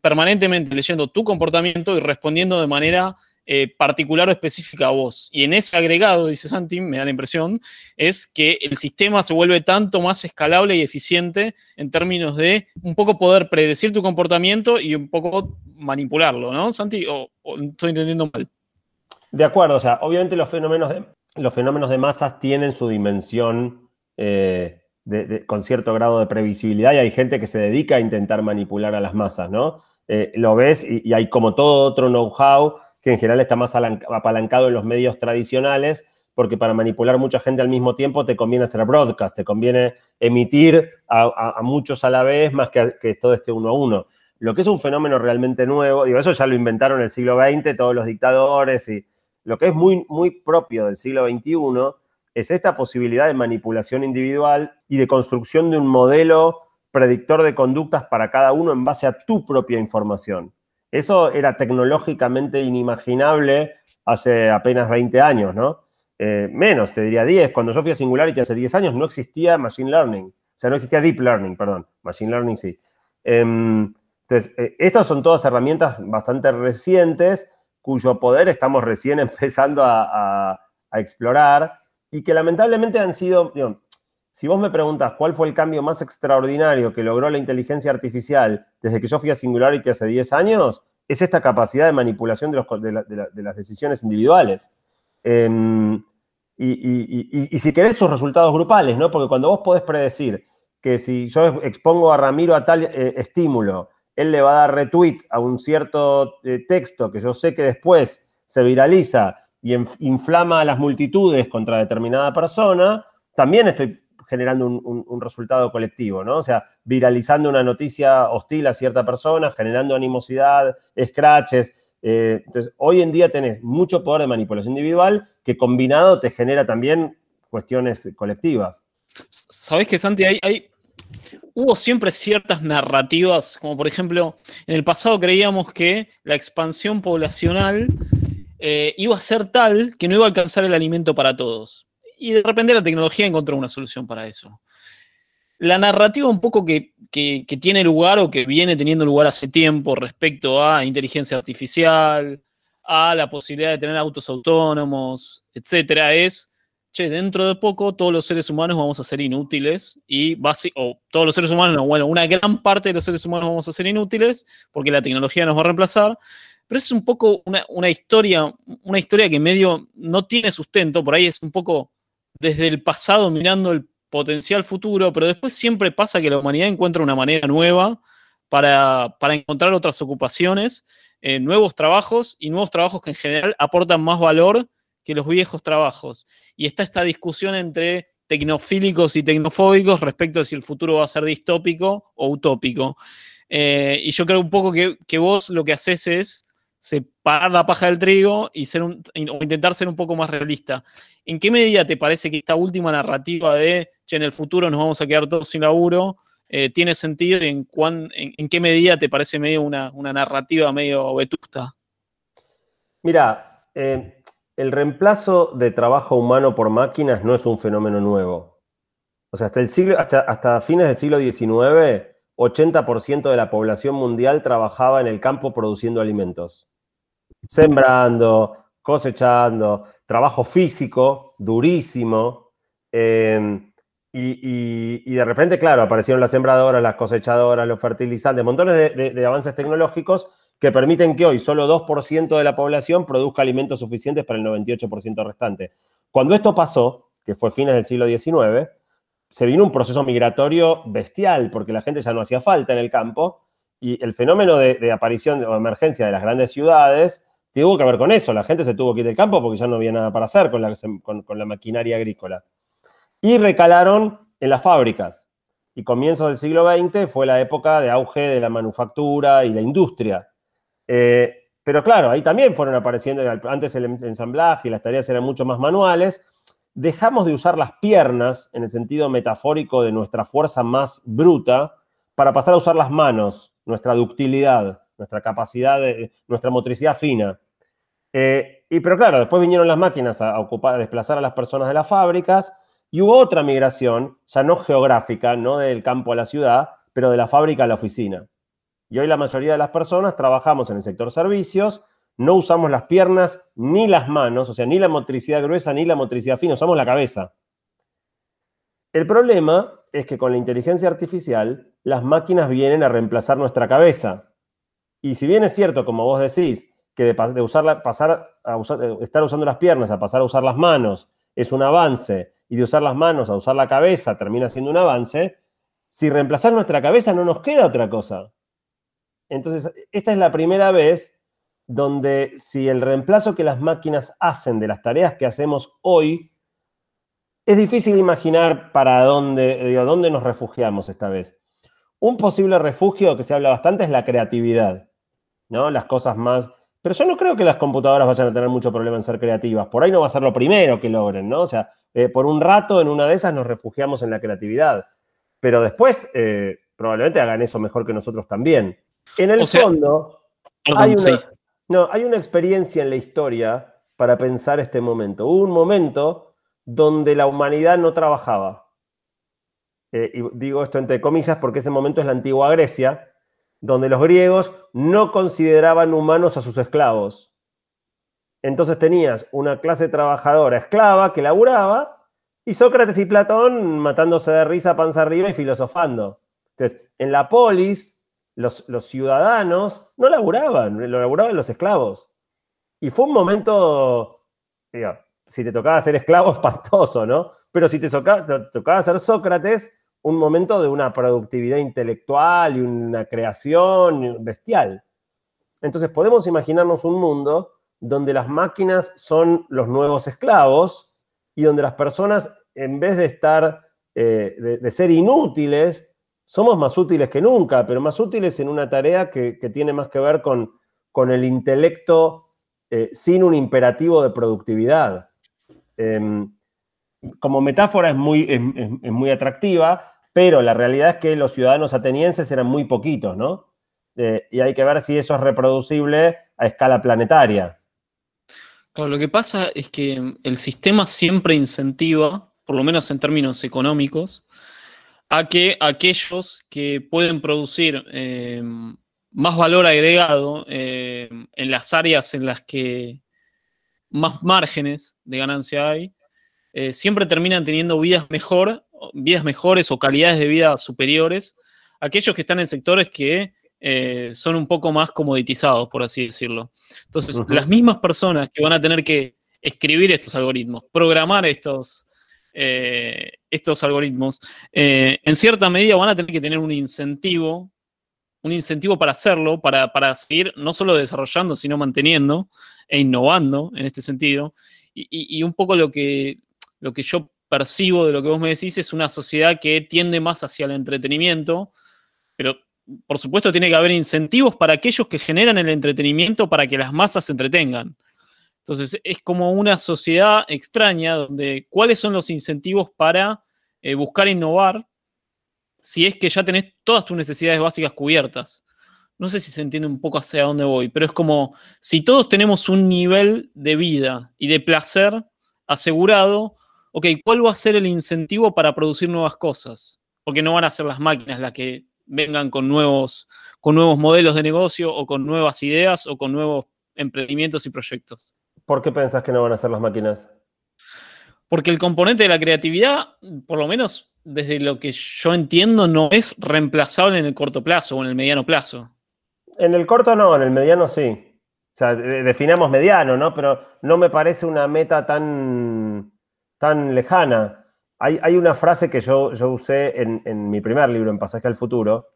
permanentemente leyendo tu comportamiento y respondiendo de manera eh, particular o específica a vos. Y en ese agregado, dice Santi, me da la impresión, es que el sistema se vuelve tanto más escalable y eficiente en términos de un poco poder predecir tu comportamiento y un poco manipularlo, ¿no, Santi? ¿O, estoy entendiendo mal? De acuerdo, o sea, obviamente los fenómenos de, los masas tienen su dimensión eh, con cierto grado de previsibilidad y hay gente que se dedica a intentar manipular a las masas, ¿no? Eh, lo ves y, hay como todo otro know-how que en general está más apalancado en los medios tradicionales, porque para manipular mucha gente al mismo tiempo te conviene hacer broadcast, te conviene emitir a, muchos a la vez más que, todo este uno a uno. Lo que es un fenómeno realmente nuevo, digo, eso ya lo inventaron en el siglo XX todos los dictadores y lo que es muy, muy propio del siglo XXI es esta posibilidad de manipulación individual y de construcción de un modelo predictor de conductas para cada uno en base a tu propia información. Eso era tecnológicamente inimaginable hace apenas 20 años, ¿no? Eh, menos, te diría 10. Cuando yo fui a Singularity hace 10 años no existía Machine Learning. O sea, no existía Deep Learning, perdón. Machine Learning sí. Em, entonces, eh, estas son todas herramientas bastante recientes cuyo poder estamos recién empezando a explorar y que lamentablemente han sido, si vos me preguntas cuál fue el cambio más extraordinario que logró la inteligencia artificial desde que yo fui a Singularity hace 10 años, es esta capacidad de manipulación de, las decisiones individuales. Em, y, si querés sus resultados grupales, ¿no? Porque cuando vos podés predecir que si yo expongo a Ramiro a tal eh, estímulo, él le va a dar retweet a un cierto eh, texto que yo sé que después se viraliza y inflama a las multitudes contra determinada persona, también estoy generando un, resultado colectivo, ¿no? O sea, viralizando una noticia hostil a cierta persona, generando animosidad, scratches. Eh, entonces, hoy en día tenés mucho poder de manipulación individual que combinado te genera también cuestiones colectivas. Sabes que, Santi, hay, hubo siempre ciertas narrativas, como por ejemplo, en el pasado creíamos que la expansión poblacional eh, iba a ser tal que no iba a alcanzar el alimento para todos. Y de repente la tecnología encontró una solución para eso. La narrativa un poco que, tiene lugar o que viene teniendo lugar hace tiempo respecto a inteligencia artificial, a la posibilidad de tener autos autónomos, etcétera, es, che, dentro de poco todos los seres humanos vamos a ser inútiles y o todos los seres humanos, bueno, una gran parte de los seres humanos vamos a ser inútiles porque la tecnología nos va a reemplazar pero es un poco una, historia, una historia que medio no tiene sustento, por ahí es un poco desde el pasado mirando el potencial futuro, pero después siempre pasa que la humanidad encuentra una manera nueva para, encontrar otras ocupaciones, eh, nuevos trabajos y nuevos trabajos que en general aportan más valor que los viejos trabajos. Y está esta discusión entre tecnofílicos y tecnofóbicos respecto a si el futuro va a ser distópico o utópico. Eh, y yo creo un poco que, que, vos lo que haces es separar la paja del trigo y ser o intentar ser un poco más realista. ¿En qué medida te parece que esta última narrativa de, che, en el futuro nos vamos a quedar todos sin laburo, eh, tiene sentido y en, en, qué medida te parece medio una, narrativa medio vetusta? Mira, eh, el reemplazo de trabajo humano por máquinas no es un fenómeno nuevo. O sea, hasta, el siglo, hasta, hasta fines del siglo XIX, 80% de la población mundial trabajaba en el campo produciendo alimentos sembrando, cosechando, trabajo físico durísimo. Em, y, de repente, claro, aparecieron las sembradoras, las cosechadoras, los fertilizantes, montones de, avances tecnológicos que permiten que hoy solo 2% de la población produzca alimentos suficientes para el 98% restante. Cuando esto pasó, que fue fines del siglo XIX, se vino un proceso migratorio bestial, porque la gente ya no hacía falta en el campo, y el fenómeno de, aparición o emergencia de las grandes ciudades tuvo que ver con eso. La gente se tuvo que ir del campo porque ya no había nada para hacer con la, maquinaria agrícola. Y recalaron en las fábricas. Y comienzos del siglo XX fue la época de auge de la manufactura y la industria. Eh, pero claro, ahí también fueron apareciendo, antes el ensamblaje y las tareas eran mucho más manuales. Dejamos de usar las piernas en el sentido metafórico de nuestra fuerza más bruta para pasar a usar las manos, nuestra ductilidad, nuestra capacidad, de, nuestra motricidad fina. Eh, y pero claro, después vinieron las máquinas a, ocupar, a desplazar a las personas de las fábricas y hubo otra migración, ya no geográfica, no del campo a la ciudad, pero de la fábrica a la oficina. Y hoy la mayoría de las personas trabajamos en el sector servicios, no usamos las piernas ni las manos, o sea, ni la motricidad gruesa ni la motricidad fina, usamos la cabeza. El problema es que con la inteligencia artificial, las máquinas vienen a reemplazar nuestra cabeza. Y si bien es cierto, como vos decís, que de, pasar a estar usando las piernas a pasar a usar las manos es un avance, y de usar las manos a usar la cabeza termina siendo un avance, si reemplazar nuestra cabeza no nos queda otra cosa. Entonces, esta es la primera vez donde si el reemplazo que las máquinas hacen de las tareas que hacemos hoy, es difícil imaginar para dónde, dónde nos refugiamos esta vez. Un posible refugio que se habla bastante es la creatividad, ¿no? Las cosas más... Pero yo no creo que las computadoras vayan a tener mucho problema en ser creativas. Por ahí no va a ser lo primero que logren, ¿no? O sea, eh, por un rato en una de esas nos refugiamos en la creatividad. Pero después eh, probablemente hagan eso mejor que nosotros también. En el fondo, hay, una, no, hay una experiencia en la historia para pensar este momento. Hubo un momento donde la humanidad no trabajaba. Eh, y digo esto entre comillas porque ese momento es la antigua Grecia, donde los griegos no consideraban humanos a sus esclavos. Entonces tenías una clase trabajadora esclava que laburaba y Sócrates y Platón matándose de risa panza arriba y filosofando. Entonces, en la polis los, ciudadanos no laburaban, lo laburaban los esclavos. Y fue un momento, si te tocaba ser esclavo, espantoso, ¿no? Pero si te tocaba, ser Sócrates, un momento de una productividad intelectual y una creación bestial. Entonces podemos imaginarnos un mundo donde las máquinas son los nuevos esclavos y donde las personas, en vez de estar, eh, de, ser inútiles, somos más útiles que nunca, pero más útiles en una tarea que, tiene más que ver con, con el intelecto eh, sin un imperativo de productividad. Em, como metáfora es muy, es, muy atractiva, pero la realidad es que los ciudadanos atenienses eran muy poquitos, ¿no? Eh, y hay que ver si eso es reproducible a escala planetaria. Claro, lo que pasa es que el sistema siempre incentiva, por lo menos en términos económicos, a que aquellos que pueden producir eh, más valor agregado eh, en las áreas en las que más márgenes de ganancia hay, siempre terminan teniendo vidas mejor, vidas mejores o calidades de vida superiores aquellos que están en sectores que son un poco más comoditizados, por así decirlo. Entonces, las mismas personas que van a tener que escribir estos algoritmos, programar estos, eh, estos algoritmos, eh, en cierta medida van a tener que tener un incentivo, un incentivo para hacerlo, para, seguir no solo desarrollando, sino manteniendo e innovando en este sentido. Y, un poco lo que, lo que yo percibo de lo que vos me decís es una sociedad que tiende más hacia el entretenimiento, pero por supuesto tiene que haber incentivos para aquellos que generan el entretenimiento para que las masas se entretengan. Entonces, es como una sociedad extraña donde cuáles son los incentivos para eh, buscar innovar si es que ya tenés todas tus necesidades básicas cubiertas. No sé si se entiende un poco hacia dónde voy, pero es como si todos tenemos un nivel de vida y de placer asegurado, ok, ¿cuál va a ser el incentivo para producir nuevas cosas? Porque no van a ser las máquinas las que vengan con nuevos, con nuevos modelos de negocio o con nuevas ideas o con nuevos emprendimientos y proyectos. ¿Por qué pensás que no van a ser las máquinas? Porque el componente de la creatividad, por lo menos desde lo que yo entiendo, no es reemplazable en el corto plazo o en el mediano plazo. En el corto no, en el mediano sí. O sea, definamos mediano, ¿no? Pero no me parece una meta tan, tan lejana. Hay, una frase que yo, yo usé en, mi primer libro, en Pasaje al Futuro,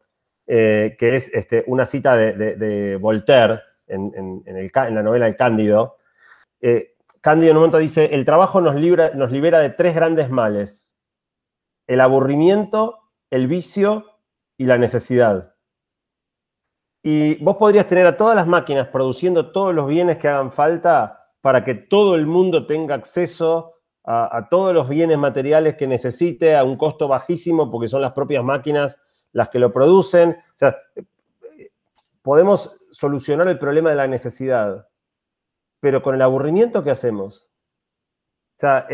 eh, que es este, una cita de, Voltaire en, la novela El Cándido. Eh, Cándido en un momento dice, el trabajo nos, nos libera de tres grandes males, el aburrimiento, el vicio y la necesidad. Y vos podrías tener a todas las máquinas produciendo todos los bienes que hagan falta para que todo el mundo tenga acceso a, todos los bienes materiales que necesite a un costo bajísimo porque son las propias máquinas las que lo producen. O sea, podemos solucionar el problema de la necesidad, pero con el aburrimiento, ¿qué hacemos? O sea,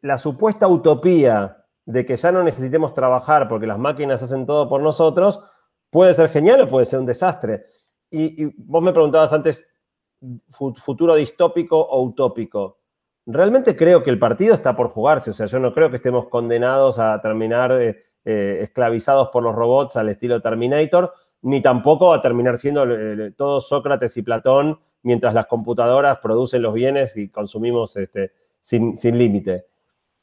la supuesta utopía de que ya no necesitemos trabajar porque las máquinas hacen todo por nosotros, puede ser genial o puede ser un desastre. Y, vos me preguntabas antes, futuro distópico o utópico. Realmente creo que el partido está por jugarse, o sea, yo no creo que estemos condenados a terminar eh, eh, esclavizados por los robots al estilo Terminator, ni tampoco a terminar siendo eh, todos Sócrates y Platón mientras las computadoras producen los bienes y consumimos este, sin, límite.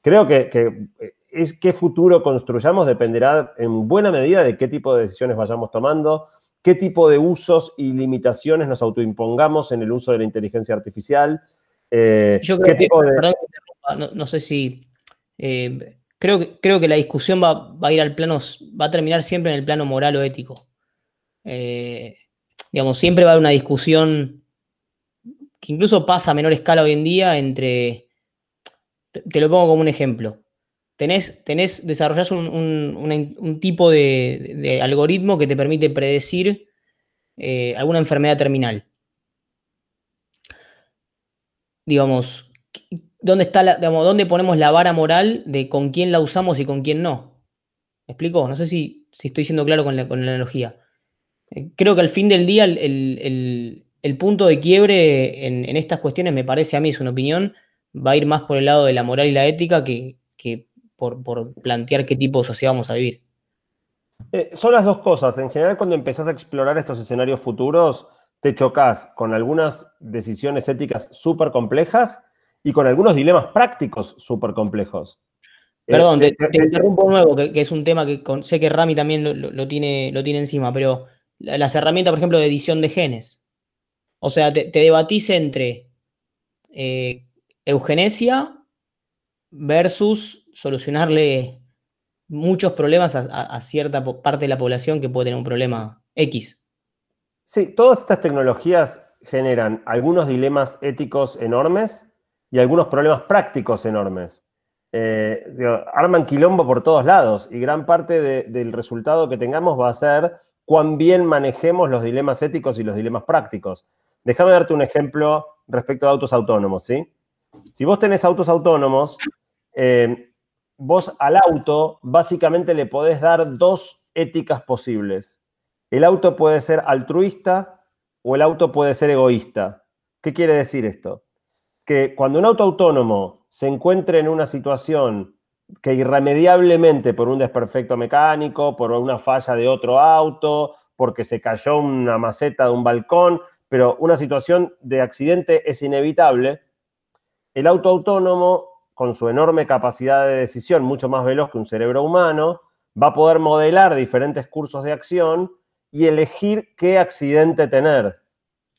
Creo que es qué futuro construyamos dependerá en buena medida de qué tipo de decisiones vayamos tomando, qué tipo de usos y limitaciones nos autoimpongamos en el uso de la inteligencia artificial. Eh, Yo creo que, perdón, no, sé si, eh, creo, que, creo que la discusión va, a ir al plano, va a terminar siempre en el plano moral o ético. Eh, digamos, siempre va a haber una discusión que incluso pasa a menor escala hoy en día entre, te lo pongo como un ejemplo, tenés, tenés desarrollás un, tipo de, algoritmo que te permite predecir alguna enfermedad terminal. Digamos, ¿dónde, está la, ¿dónde ponemos la vara moral de con quién la usamos y con quién no? ¿Me explico? No sé si, estoy siendo claro con la, analogía. Eh, creo que al fin del día el, punto de quiebre en, estas cuestiones, me parece a mí, es una opinión, va a ir más por el lado de la moral y la ética que, que por, plantear qué tipo de sociedad vamos a vivir. Eh, son las dos cosas. En general, cuando empezás a explorar estos escenarios futuros, te chocas con algunas decisiones éticas súper complejas y con algunos dilemas prácticos súper complejos. Eh, Perdón, te, interrumpo de nuevo, que, es un tema que sé que Rami también lo, tiene, lo tiene encima, pero las herramientas, por ejemplo, de edición de genes. O sea, te, debatís entre eh, eugenesia versus solucionarle muchos problemas a, cierta parte de la población que puede tener un problema X. Sí, todas estas tecnologías generan algunos dilemas éticos enormes y algunos problemas prácticos enormes. Eh, arman quilombo por todos lados y gran parte del resultado que tengamos va a ser cuán bien manejemos los dilemas éticos y los dilemas prácticos. Déjame darte un ejemplo respecto a autos autónomos, ¿sí? Si vos tenés autos autónomos, eh, vos al auto básicamente le podés dar dos éticas posibles. El auto puede ser altruista o el auto puede ser egoísta. ¿Qué quiere decir esto? Que cuando un auto autónomo se encuentre en una situación que irremediablemente por un desperfecto mecánico, por una falla de otro auto, porque se cayó una maceta de un balcón, pero una situación de accidente es inevitable, el auto autónomo con su enorme capacidad de decisión, mucho más veloz que un cerebro humano, va a poder modelar diferentes cursos de acción y elegir qué accidente tener.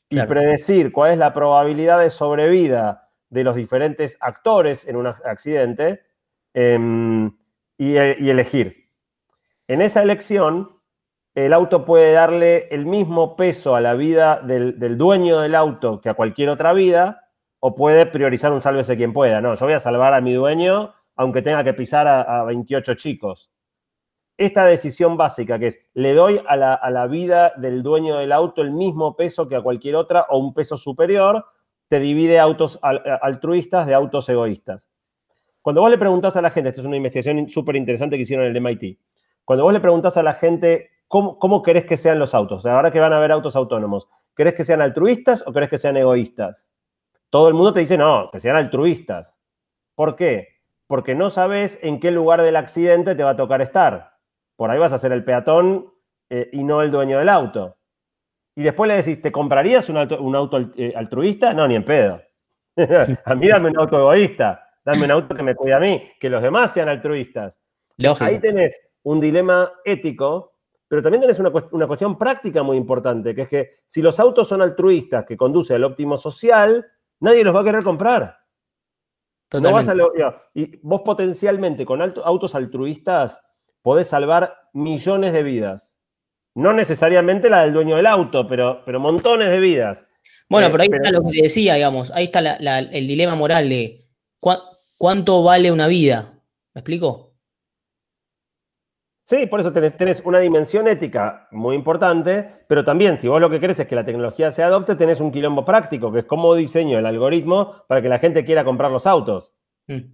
Y predecir cuál es la probabilidad de sobrevida de los diferentes actores en un accidente em, y, elegir. En esa elección, el auto puede darle el mismo peso a la vida del dueño del auto que a cualquier otra vida, o puede priorizar un sálvese quien pueda. No, yo voy a salvar a mi dueño aunque tenga que pisar a, 28 chicos. Esta decisión básica que es, le doy a la, vida del dueño del auto el mismo peso que a cualquier otra o un peso superior, te divide autos altruistas de autos egoístas. Cuando vos le preguntás a la gente, esto es una investigación súper interesante que hicieron en el MIT, cuando vos le preguntás a la gente cómo, cómo querés que sean los autos, ahora que van a haber autos autónomos, ¿querés que sean altruistas o querés que sean egoístas? todo el mundo te dice, no, que sean altruistas. ¿Por qué? Porque no sabes en qué lugar del accidente te va a tocar estar. Por ahí vas a ser el peatón eh, y no el dueño del auto. y después le decís, ¿te comprarías un auto, un auto eh, altruista? No, ni en pedo. a mí dame un auto egoísta, dame un auto que me cuide a mí, que los demás sean altruistas. Ahí tenés un dilema ético, pero también tenés una, una, cuestión práctica muy importante, que es que si los autos son altruistas que conducen al óptimo social, nadie los va a querer comprar. No vas a y vos potencialmente con autos altruistas podés salvar millones de vidas. No necesariamente la del dueño del auto, pero, pero montones de vidas. Bueno, eh, pero ahí está lo que decía, digamos, ahí está el dilema moral de cuánto vale una vida. ¿Me explico? Sí, por eso tenés, una dimensión ética muy importante, pero también si vos lo que querés es que la tecnología se adopte, tenés un quilombo práctico, que es cómo diseño el algoritmo para que la gente quiera comprar los autos. Mm.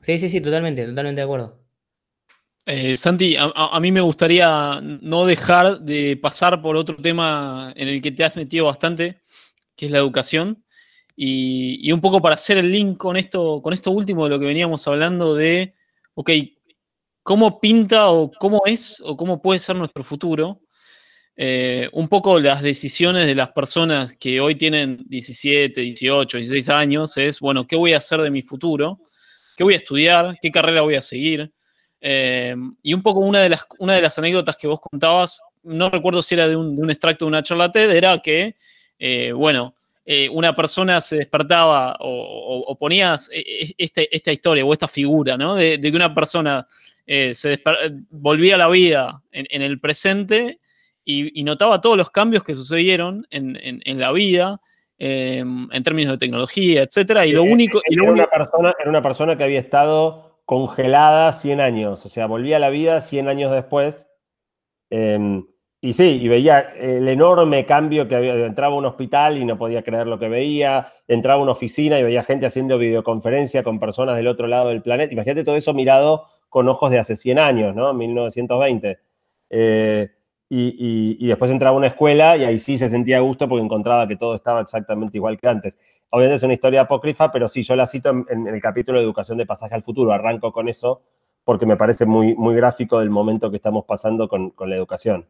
Sí, sí, sí, totalmente, totalmente de acuerdo. Eh, Santi, a, mí me gustaría no dejar de pasar por otro tema en el que te has metido bastante, que es la educación. Y, un poco para hacer el link con esto, con esto último de lo que veníamos hablando de, ok, cómo pinta o cómo es o cómo puede ser nuestro futuro. Eh, un poco las decisiones de las personas que hoy tienen 17, 18, 16 años es, bueno, ¿qué voy a hacer de mi futuro? ¿Qué voy a estudiar? ¿Qué carrera voy a seguir? Eh, y un poco una de, las, una de las anécdotas que vos contabas, no recuerdo si era de un, extracto de una charla TED, era que, eh, bueno, una persona se despertaba o, ponías este, esta historia o esta figura, ¿no? De, de que una persona eh, se volvía a la vida en, el presente y, notaba todos los cambios que sucedieron en, la vida, en términos de tecnología, etc. Y lo único... Era, una persona, era una persona que había estado congelada 100 años, o sea, volvía a la vida 100 años después. Em, y sí, y veía el enorme cambio que había. Entraba a un hospital y no podía creer lo que veía. Entraba a una oficina y veía gente haciendo videoconferencia con personas del otro lado del planeta. Imagínate todo eso mirado con ojos de hace 100 años, ¿no? 1920. Eh, y, después entraba a una escuela y ahí sí se sentía a gusto porque encontraba que todo estaba exactamente igual que antes. Obviamente es una historia apócrifa, pero sí, yo la cito en, el capítulo de Educación de Pasaje al Futuro. Arranco con eso porque me parece muy, muy gráfico del momento que estamos pasando con, la educación.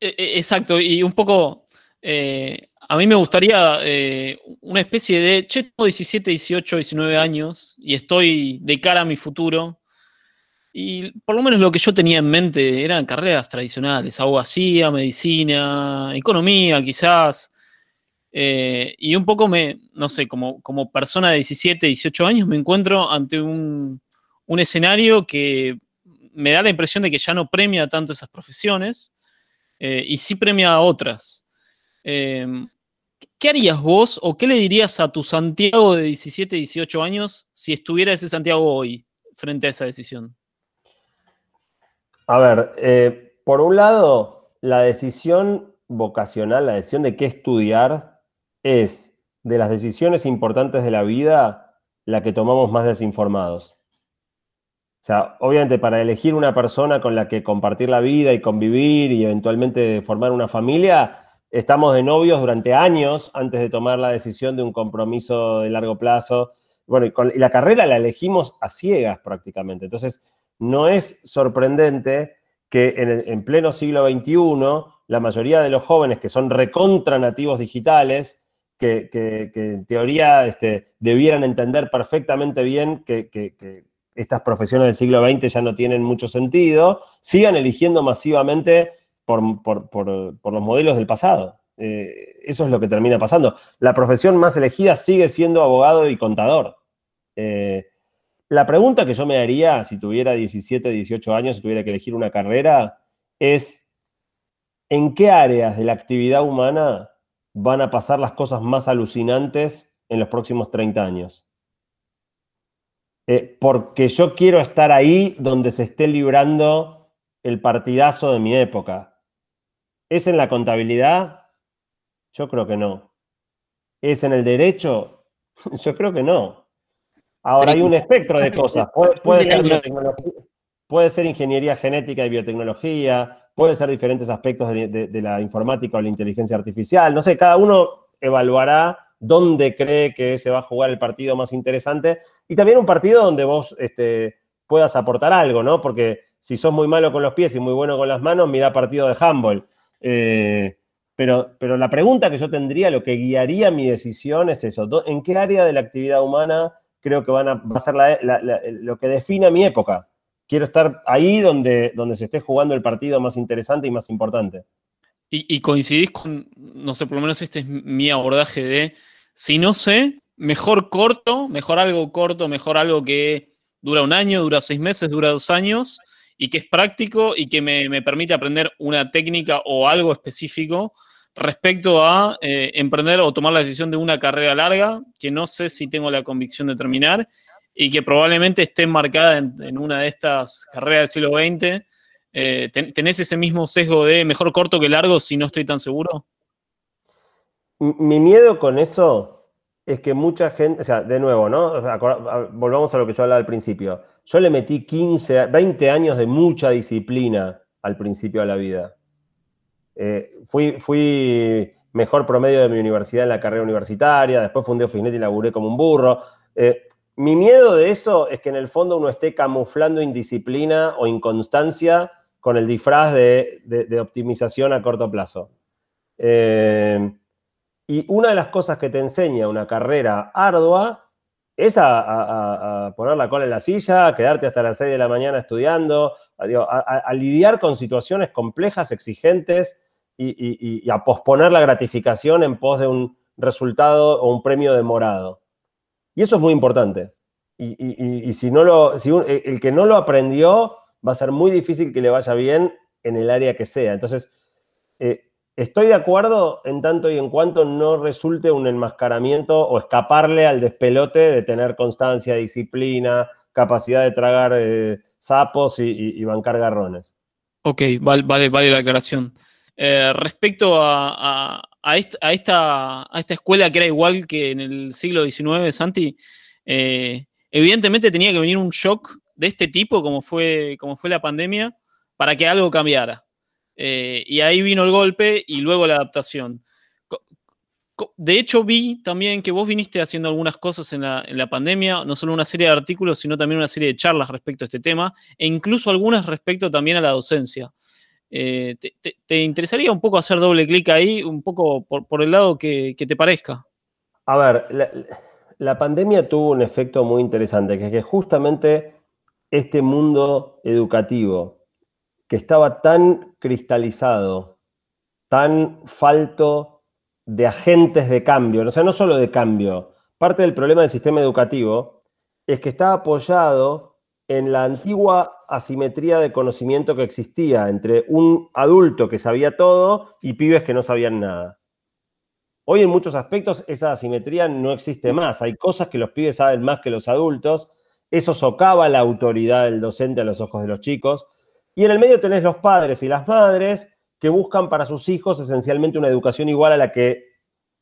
E, e, exacto, y un poco eh, a mí me gustaría eh, una especie de, che, tengo 17, 18, 19 años y estoy de cara a mi futuro. Y por lo menos lo que yo tenía en mente eran carreras tradicionales, abogacía, medicina, economía quizás. Eh, y un poco me, no sé, como, como persona de 17, 18 años me encuentro ante un, escenario que me da la impresión de que ya no premia tanto esas profesiones eh, y sí premia a otras. ¿Qué harías vos o qué le dirías a tu Santiago de 17, 18 años si estuviera ese Santiago hoy frente a esa decisión? A ver, eh, por un lado, la decisión vocacional, la decisión de qué estudiar, es de las decisiones importantes de la vida la que tomamos más desinformados. O sea, obviamente para elegir una persona con la que compartir la vida y convivir y eventualmente formar una familia, estamos de novios durante años antes de tomar la decisión de un compromiso de largo plazo. Bueno, y, la carrera la elegimos a ciegas prácticamente. Entonces, no es sorprendente que en, pleno siglo XXI la mayoría de los jóvenes que son recontra nativos digitales, que, en teoría este, debieran entender perfectamente bien que, estas profesiones del siglo XX ya no tienen mucho sentido, sigan eligiendo masivamente por, los modelos del pasado. Eh, eso es lo que termina pasando. La profesión más elegida sigue siendo abogado y contador. Eh, la pregunta que yo me haría si tuviera 17, 18 años, si tuviera que elegir una carrera, es ¿en qué áreas de la actividad humana van a pasar las cosas más alucinantes en los próximos 30 años? Eh, porque yo quiero estar ahí donde se esté librando el partidazo de mi época. ¿Es en la contabilidad? Yo creo que no. ¿Es en el derecho? Yo creo que no. Ahora hay un espectro de cosas. Puede, ser, ingeniería genética y biotecnología, puede ser diferentes aspectos de, la informática o la inteligencia artificial. No sé, cada uno evaluará dónde cree que se va a jugar el partido más interesante y también un partido donde vos este, puedas aportar algo, ¿no? Porque si sos muy malo con los pies y muy bueno con las manos, mira partido de handball. Eh, pero, pero la pregunta que yo tendría, lo que guiaría mi decisión es eso. ¿En qué área de la actividad humana creo que van a, ser lo que define mi época? Quiero estar ahí donde, donde se esté jugando el partido más interesante y más importante. Y, coincidís con, no sé, por lo menos este es mi abordaje de, si no sé, mejor corto, mejor algo corto, mejor algo que dura un año, dura seis meses, dura dos años, y que es práctico y que me, permite aprender una técnica o algo específico respecto a eh, emprender o tomar la decisión de una carrera larga, que no sé si tengo la convicción de terminar y que probablemente esté enmarcada en, una de estas carreras del siglo XX. Eh, ¿Tenés ese mismo sesgo de mejor corto que largo si no estoy tan seguro? Mi miedo con eso es que mucha gente, o sea, de nuevo, ¿no? volvamos a lo que yo hablaba al principio. Yo le metí 15, 20 años de mucha disciplina al principio de la vida. Eh, fui, fui mejor promedio de mi universidad en la carrera universitaria, después fundé Ofinet y laburé como un burro. Eh, mi miedo de eso es que en el fondo uno esté camuflando indisciplina o inconstancia con el disfraz de, optimización a corto plazo. Eh, y una de las cosas que te enseña una carrera ardua es a, poner la cola en la silla, a quedarte hasta las 6 de la mañana estudiando, a, lidiar con situaciones complejas, exigentes y, a posponer la gratificación en pos de un resultado o un premio demorado. Y eso es muy importante. Y, si no lo, si el que no lo aprendió, va a ser muy difícil que le vaya bien en el área que sea. Entonces, eh, Estoy de acuerdo en tanto y en cuanto no resulte un enmascaramiento o escaparle al despelote de tener constancia, disciplina, capacidad de tragar eh, sapos y, bancar garrones. Ok, vale, vale, la aclaración. Eh, respecto a, esta, escuela que era igual que en el siglo XIX, Santi, eh, evidentemente tenía que venir un shock de este tipo, como fue, como fue la pandemia, para que algo cambiara. Eh, y ahí vino el golpe y luego la adaptación. De hecho, vi también que vos viniste haciendo algunas cosas en la, pandemia, no solo una serie de artículos, sino también una serie de charlas respecto a este tema, e incluso algunas respecto también a la docencia. Eh, te, interesaría un poco hacer doble clic ahí, un poco por, el lado que, te parezca? A ver, la, la, pandemia tuvo un efecto muy interesante, que es que justamente este mundo educativo que estaba tan cristalizado, tan falto de agentes de cambio, o sea, no solo de cambio, parte del problema del sistema educativo es que está apoyado en la antigua asimetría de conocimiento que existía entre un adulto que sabía todo y pibes que no sabían nada. Hoy en muchos aspectos esa asimetría no existe más. Hay cosas que los pibes saben más que los adultos. Eso socava la autoridad del docente a los ojos de los chicos. Y en el medio tenés los padres y las madres que buscan para sus hijos esencialmente una educación igual a la que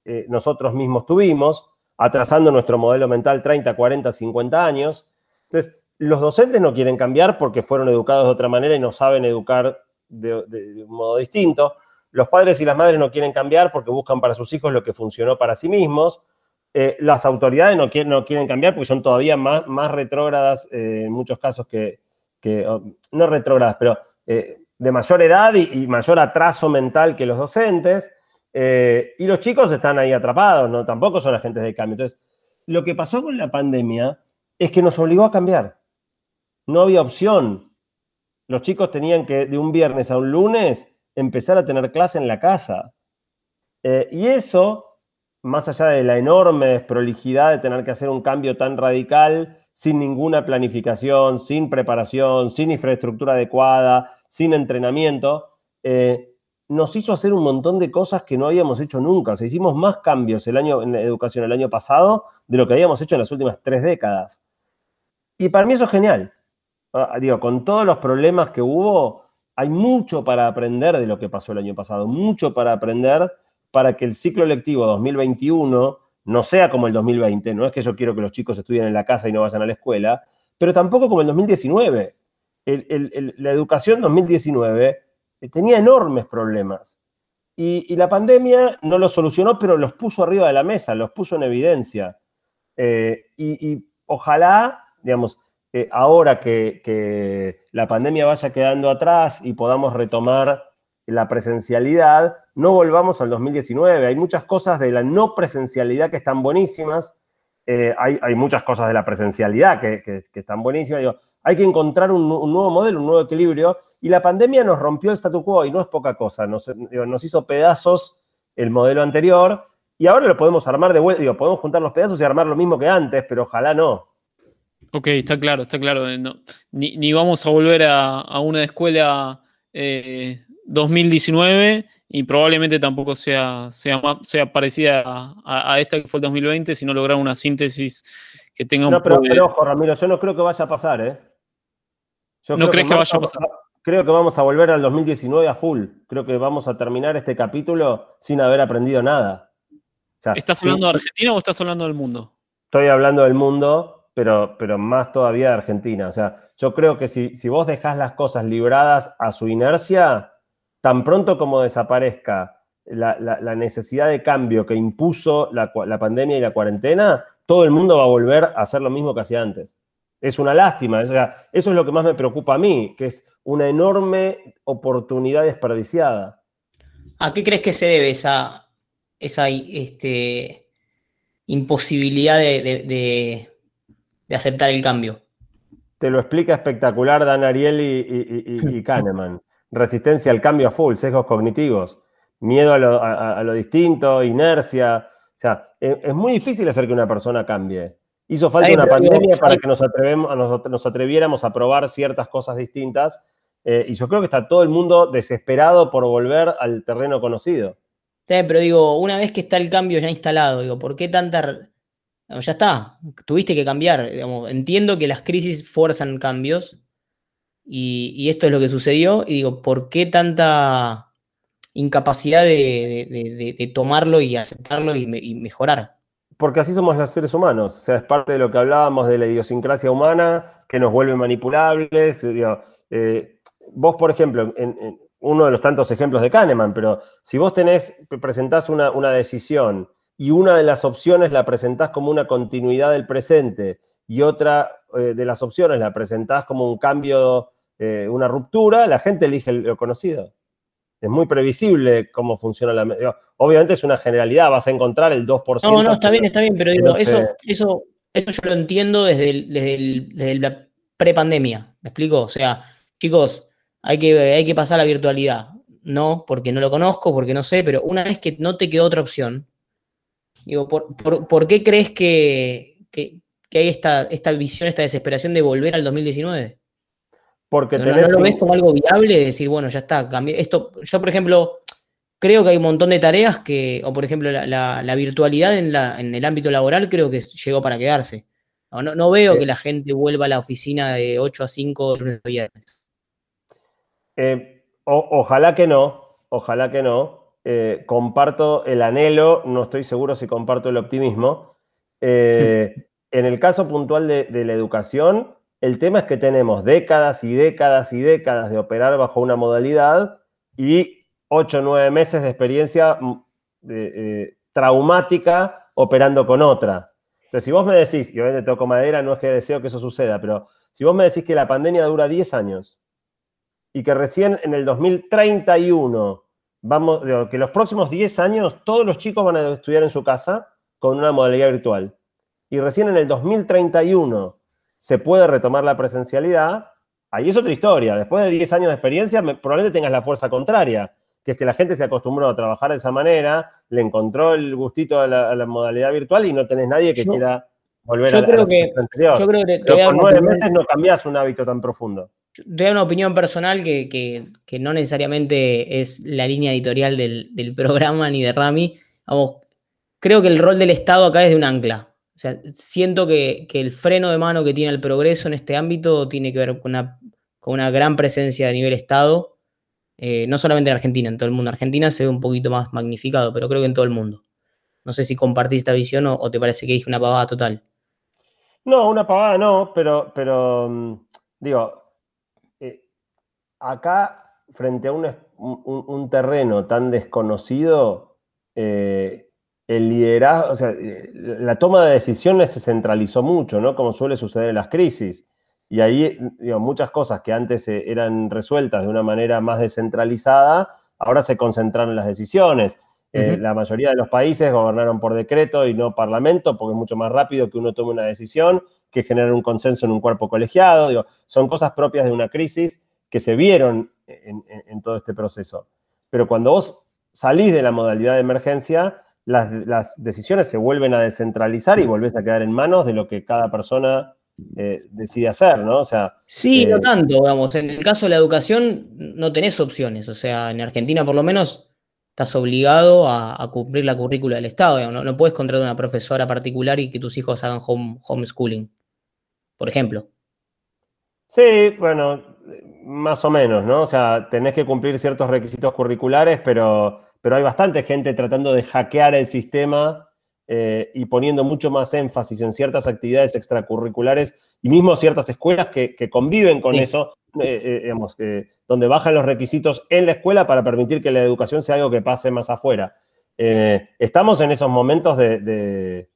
eh, nosotros mismos tuvimos, atrasando nuestro modelo mental 30, 40, 50 años. Entonces, los docentes no quieren cambiar porque fueron educados de otra manera y no saben educar de, un modo distinto. Los padres y las madres no quieren cambiar porque buscan para sus hijos lo que funcionó para sí mismos. Eh, las autoridades no quieren, cambiar porque son todavía más, más retrógradas eh, en muchos casos que, no retrógradas, pero eh, de mayor edad y, mayor atraso mental que los docentes, y los chicos están ahí atrapados, ¿no? Tampoco son agentes de cambio. Entonces, lo que pasó con la pandemia es que nos obligó a cambiar. No había opción. Los chicos tenían que de un viernes a un lunes empezar a tener clase en la casa. Eh, y eso, más allá de la enorme desprolijidad de tener que hacer un cambio tan radical, sin ninguna planificación, sin preparación, sin infraestructura adecuada, sin entrenamiento, eh, nos hizo hacer un montón de cosas que no habíamos hecho nunca. O sea, hicimos más cambios el año, en la educación el año pasado de lo que habíamos hecho en las últimas tres décadas. Y para mí eso es genial. Ah, digo, con todos los problemas que hubo, hay mucho para aprender de lo que pasó el año pasado, mucho para aprender para que el ciclo lectivo 2021 no sea como el 2020, no es que yo quiero que los chicos estudien en la casa y no vayan a la escuela, pero tampoco como el 2019. la educación 2019 eh, tenía enormes problemas. Y, la pandemia no los solucionó, pero los puso arriba de la mesa, los puso en evidencia. Eh, y, ojalá, digamos, eh, ahora que, la pandemia vaya quedando atrás y podamos retomar la presencialidad, no volvamos al 2019. Hay muchas cosas de la no presencialidad que están buenísimas. Eh, hay, muchas cosas de la presencialidad que, están buenísimas. hay que encontrar un, nuevo modelo, un nuevo equilibrio. Y la pandemia nos rompió el statu quo y no es poca cosa. Nos, hizo pedazos el modelo anterior y ahora lo podemos armar de vuelta. Podemos juntar los pedazos y armar lo mismo que antes, pero ojalá no. Ok, está claro, está claro. ni, vamos a volver a, una escuela 2019 eh, y probablemente tampoco sea, sea, sea parecida a, esta que fue el 2020 si no lograr una síntesis que tenga un No, pero, pero, ojo, Ramiro, yo no creo que vaya a pasar, ¿eh? ¿No crees que, vaya a pasar? Creo que vamos a volver al 2019 a full. Creo que vamos a terminar este capítulo sin haber aprendido nada. ¿Estás hablando de Argentina o estás hablando del mundo? Estoy hablando del mundo pero, pero más todavía de Argentina. O sea, yo creo que si, vos dejás las cosas libradas a su inercia, tan pronto como desaparezca la, necesidad de cambio que impuso la, pandemia y la cuarentena, todo el mundo va a volver a hacer lo mismo que hacía antes. Es una lástima, o sea, eso es lo que más me preocupa a mí, que es una enorme oportunidad desperdiciada. ¿A qué crees que se debe esa, esa este, imposibilidad de aceptar el cambio. Te lo explica espectacular Dan Ariel y, Kahneman. Resistencia al cambio a full, sesgos cognitivos, miedo a lo, distinto, inercia. O sea, es, muy difícil hacer que una persona cambie. Hizo falta una pandemia para que nos, atrevemos, nos, atreviéramos a probar ciertas cosas distintas. Eh, y yo creo que está todo el mundo desesperado por volver al terreno conocido. pero digo, una vez que está el cambio ya instalado, digo, ¿por qué tanta ya está, tuviste que cambiar. entiendo que las crisis fuerzan cambios y, esto es lo que sucedió. Y digo, ¿por qué tanta incapacidad de, tomarlo y aceptarlo y, mejorar? Porque así somos los seres humanos. O sea, es parte de lo que hablábamos de la idiosincrasia humana, que nos vuelve manipulables. Eh, vos, por ejemplo, uno de los tantos ejemplos de Kahneman, pero si vos tenés, presentás una decisión y una de las opciones la presentás como una continuidad del presente y otra eh, de las opciones la presentás como un cambio, eh, una ruptura, la gente elige lo conocido. Es muy previsible cómo funciona la... Obviamente es una generalidad, vas a encontrar el 2%. No, no, está bien, está bien, pero digo, eso, eso, eso yo lo entiendo desde, desde, la prepandemia, ¿me explico? O sea, chicos, hay que, hay que pasar a la virtualidad. No, porque no lo conozco, porque no sé, pero una vez que no te quedó otra opción, Digo, ¿por, qué crees que, hay esta, esta visión, esta desesperación de volver al 2019? Porque ¿No, lo ves como algo viable de decir, bueno, ya está, cambié. Esto, yo, por ejemplo, creo que hay un montón de tareas que, o por ejemplo, la, virtualidad en, la, en, el ámbito laboral creo que llegó para quedarse. No, veo que la gente vuelva a la oficina de 8 a 5 lunes a viernes. Eh, ojalá que no, ojalá que no. Eh, comparto el anhelo, no estoy seguro si comparto el optimismo. Eh, en el caso puntual de, la educación, el tema es que tenemos décadas y décadas y décadas de operar bajo una modalidad y 8 o 9 meses de experiencia mm, eh, traumática operando con otra. Entonces, si vos me decís, y obviamente toco madera, no es que deseo que eso suceda, pero si vos me decís que la pandemia dura 10 años y que recién en el 2031 vamos, que los próximos 10 años todos los chicos van a estudiar en su casa con una modalidad virtual. Y recién en el 2031 se puede retomar la presencialidad, ahí es otra historia. Después de 10 años de experiencia, probablemente tengas la fuerza contraria, que es que la gente se acostumbró a trabajar de esa manera, le encontró el gustito a la, modalidad virtual y no tenés nadie que quiera volver a, la, creo que, anterior. Yo creo que Pero con nueve meses no cambias un hábito tan profundo te una opinión personal que, no necesariamente es la línea editorial del, programa ni de Rami. Creo que el rol del Estado acá es de un ancla. O sea, siento que, el freno de mano que tiene el progreso en este ámbito tiene que ver con una, con una gran presencia a nivel Estado, eh, no solamente en Argentina, en todo el mundo. Argentina se ve un poquito más magnificado, pero creo que en todo el mundo. No sé si compartís esta visión o, o te parece que dije una pavada total. No, una pavada no, pero, pero mm, digo, acá, frente a un, terreno tan desconocido, eh, el liderazgo, o sea, la toma de decisiones se centralizó mucho, ¿no? Como suele suceder en las crisis. Y ahí, muchas cosas que antes eh, eran resueltas de una manera más descentralizada, ahora se concentraron las decisiones. Eh, la mayoría de los países gobernaron por decreto y no parlamento, porque es mucho más rápido que uno tome una decisión que generar un consenso en un cuerpo colegiado. son cosas propias de una crisis que se vieron en, todo este proceso. Pero cuando vos salís de la modalidad de emergencia, las, decisiones se vuelven a descentralizar y volvés a quedar en manos de lo que cada persona eh, decide hacer, ¿no? O sea. Sí, no eh, tanto, digamos. En el caso de la educación, no tenés opciones. O sea, en Argentina, por lo menos, estás obligado a, cumplir la currícula del Estado. No, no puedes contratar a una profesora particular y que tus hijos hagan home, homeschooling, por ejemplo. Sí, bueno, más o menos, ¿no? O sea, tenés que cumplir ciertos requisitos curriculares, pero, pero hay bastante gente tratando de hackear el sistema eh, y poniendo mucho más énfasis en ciertas actividades extracurriculares y mismo ciertas escuelas que, conviven con eso, eh, eh, digamos, donde bajan los requisitos en la escuela para permitir que la educación sea algo que pase más afuera. estamos en esos momentos de,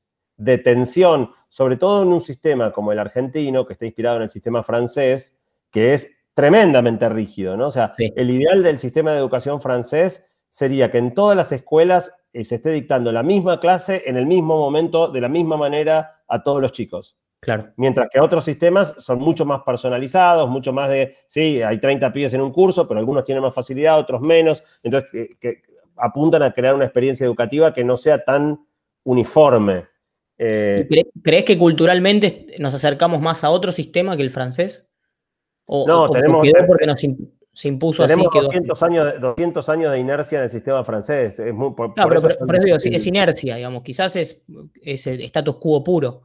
tensión, sobre todo en un sistema como el argentino, que está inspirado en el sistema francés, que es tremendamente rígido, ¿no? O sea, el ideal del sistema de educación francés sería que en todas las escuelas se esté dictando la misma clase en el mismo momento, de la misma manera, a todos los chicos. Claro. Mientras que otros sistemas son mucho más personalizados, mucho más de, sí, hay 30 pibes en un curso, pero algunos tienen más facilidad, otros menos. Entonces, que, apuntan a crear una experiencia educativa que no sea tan uniforme. Eh, ¿Crees que culturalmente nos acercamos más a otro sistema que el francés? ¿O, no, tenemos, porque nos, se impuso Tenemos así. 200, años, 200 años de inercia en el sistema francés. Es muy, por, pero, eso es inercia, digamos. Quizás es, es el status quo puro.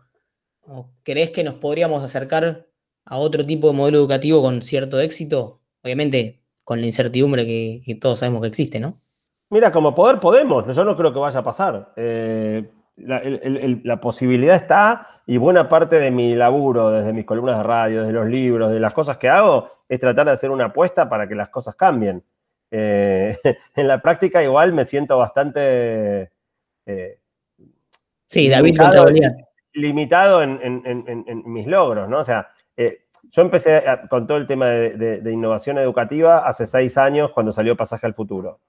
¿Crees que nos podríamos acercar a otro tipo de modelo educativo con cierto éxito? Obviamente con la incertidumbre que, todos sabemos que existe, ¿no? Mira, como poder podemos, yo no creo que vaya a pasar. Eh, la, posibilidad está y buena parte de mi laburo, desde mis columnas de radio, desde los libros, de las cosas que hago, es tratar de hacer una apuesta para que las cosas cambien. Eh, en la práctica igual me siento bastante... Eh, sí, David limitado, limitado en, mis logros, ¿no? O sea, eh, yo empecé con todo el tema de, de, innovación educativa hace seis años cuando salió Pasaje al Futuro.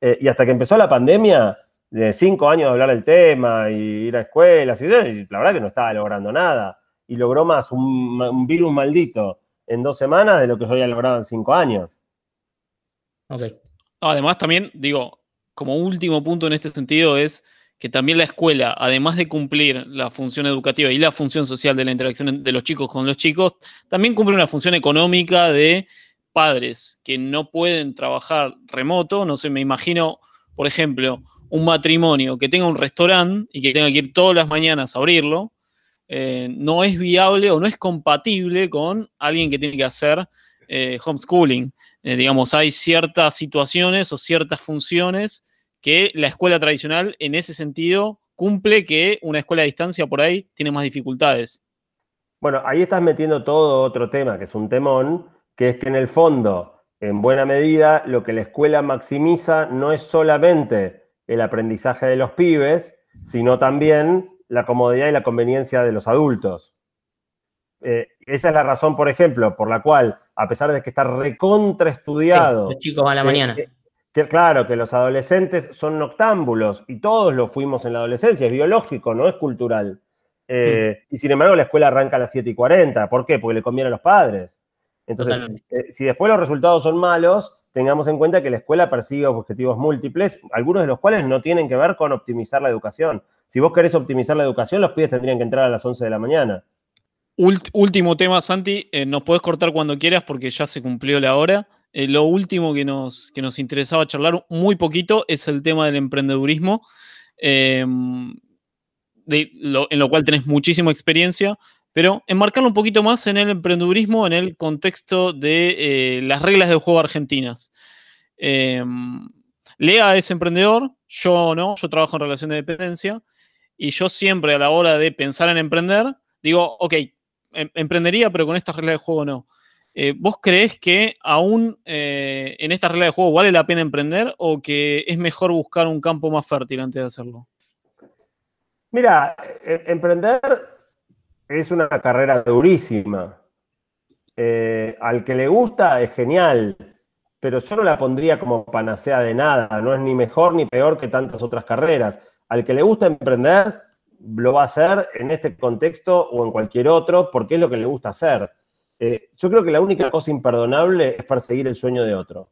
y hasta que empezó la pandemia, de cinco años de hablar del tema y ir a escuelas, y, la verdad que no estaba logrando nada. Y logró más un, virus maldito en dos semanas de lo que yo había logrado en cinco años. Además, también, digo, como último punto en este sentido es que también la escuela, además de cumplir la función educativa y la función social de la interacción de los chicos con los chicos, también cumple una función económica de padres que no pueden trabajar remoto. No sé, me imagino, por ejemplo, un matrimonio que tenga un restaurante y que tenga que ir todas las mañanas a abrirlo, eh, no es viable o no es compatible con alguien que tiene que hacer eh, homeschooling. Eh, digamos, hay ciertas situaciones o ciertas funciones que la escuela tradicional en ese sentido cumple que una escuela a distancia por ahí tiene más dificultades. Bueno, ahí estás metiendo todo otro tema, que es un temón, que es que en el fondo, en buena medida, lo que la escuela maximiza no es solamente el aprendizaje de los pibes, sino también la comodidad y la conveniencia de los adultos. Eh, esa es la razón, por ejemplo, por la cual, a pesar de que está recontraestudiado. los chicos a la mañana. Que, claro, que los adolescentes son noctámbulos y todos lo fuimos en la adolescencia, es biológico, no es cultural. Eh, mm. Y sin embargo, la escuela arranca a las 7 y 40. ¿Por qué? Porque le conviene a los padres. Entonces, eh, si después los resultados son malos, tengamos en cuenta que la escuela persigue objetivos múltiples, algunos de los cuales no tienen que ver con optimizar la educación. Si vos querés optimizar la educación, los pibes tendrían que entrar a las 11 de la mañana. último tema, Santi, eh, nos podés cortar cuando quieras porque ya se cumplió la hora. Eh, lo último que nos, que nos interesaba charlar muy poquito es el tema del emprendedurismo, em, en lo cual tenés muchísima experiencia, pero enmarcarlo un poquito más en el emprendedurismo en el contexto de eh, las reglas del juego argentinas. Em, Lea es emprendedor, yo no, yo trabajo en relación de dependencia y yo siempre a la hora de pensar en emprender, digo, ok, em, emprendería, pero con estas reglas de juego no. Eh, ¿Vos creés que aún eh, en estas reglas de juego vale la pena emprender o que es mejor buscar un campo más fértil antes de hacerlo? Mira, e, emprender es una carrera durísima. Eh, al que le gusta es genial, pero yo no la pondría como panacea de nada, no es ni mejor ni peor que tantas otras carreras. Al que le gusta emprender, lo va a hacer en este contexto o en cualquier otro, porque es lo que le gusta hacer. Eh, yo creo que la única cosa imperdonable es perseguir el sueño de otro.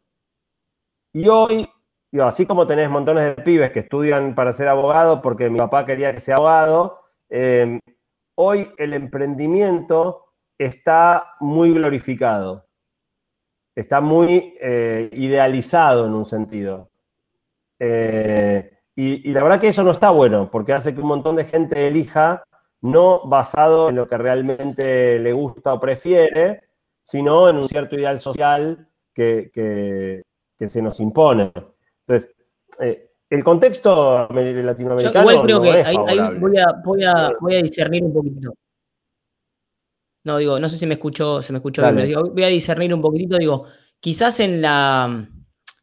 Y hoy, así como tenés montones de pibes que estudian para ser abogado porque mi papá quería que sea abogado, eh, hoy el emprendimiento está muy glorificado está muy eh, idealizado en un sentido. Eh, y, la verdad que eso no está bueno, porque hace que un montón de gente elija no basado en lo que realmente le gusta o prefiere, sino en un cierto ideal social que, se nos impone. Entonces, eh, el contexto latinoamericano. igual creo que ahí, voy, a, voy, a, voy a discernir un poquito. No, digo, no sé si me escuchó, se me escuchó bien, voy a discernir un poquitito, digo, quizás en la,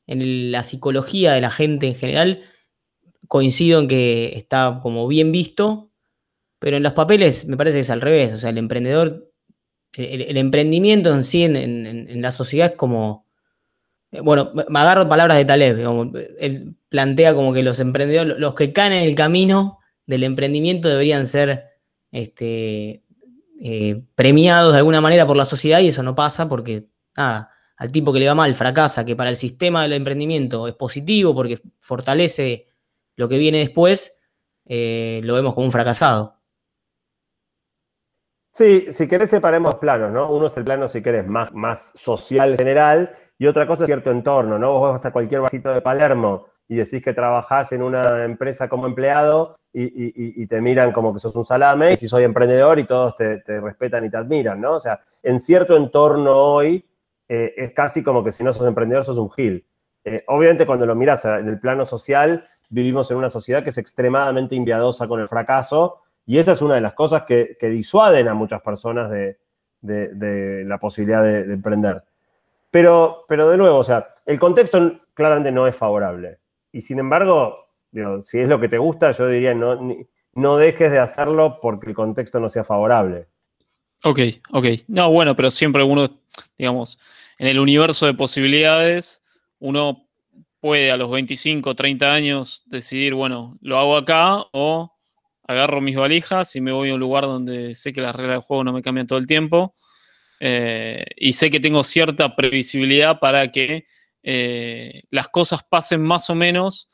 en la psicología de la gente en general, coincido en que está como bien visto, pero en los papeles me parece que es al revés, o sea, el emprendedor, el, emprendimiento en sí en, la sociedad es como, eh, bueno, me agarro palabras de Taleb, plantea como que los emprendedores, los que caen en el camino del emprendimiento deberían ser este, eh, premiados de alguna manera por la sociedad y eso no pasa porque, nada, al tipo que le va mal fracasa, que para el sistema del emprendimiento es positivo porque fortalece lo que viene después, eh, lo vemos como un fracasado. Sí, si querés separemos planos, ¿no? Uno es el plano, si querés, más, más social general y otra cosa es cierto entorno, ¿no? Vos vas a cualquier vasito de Palermo y decís que trabajás en una empresa como empleado y, te miran como que sos un salame, y si soy emprendedor y todos te, respetan y te admiran, ¿no? O sea, en cierto entorno hoy eh, es casi como que si no sos emprendedor sos un gil. Eh, obviamente cuando lo miras en el plano social, vivimos en una sociedad que es extremadamente inviadosa con el fracaso y esa es una de las cosas que, disuaden a muchas personas de, la posibilidad de, emprender. Pero, pero de nuevo, o sea, el contexto claramente no es favorable. Y sin embargo, si es lo que te gusta, yo diría no, no dejes de hacerlo porque el contexto no sea favorable. Ok, ok. No, bueno, pero siempre uno, digamos, en el universo de posibilidades, uno puede a los 25, 30 años decidir, bueno, lo hago acá o agarro mis valijas y me voy a un lugar donde sé que las reglas del juego no me cambian todo el tiempo eh, y sé que tengo cierta previsibilidad para que eh, las cosas pasen más o menos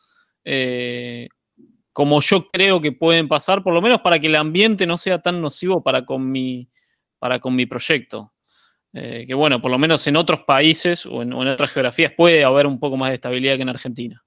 eh, como yo creo que pueden pasar, por lo menos para que el ambiente no sea tan nocivo para con mi, para con mi proyecto. Eh, que bueno, por lo menos en otros países o en, otras geografías puede haber un poco más de estabilidad que en Argentina.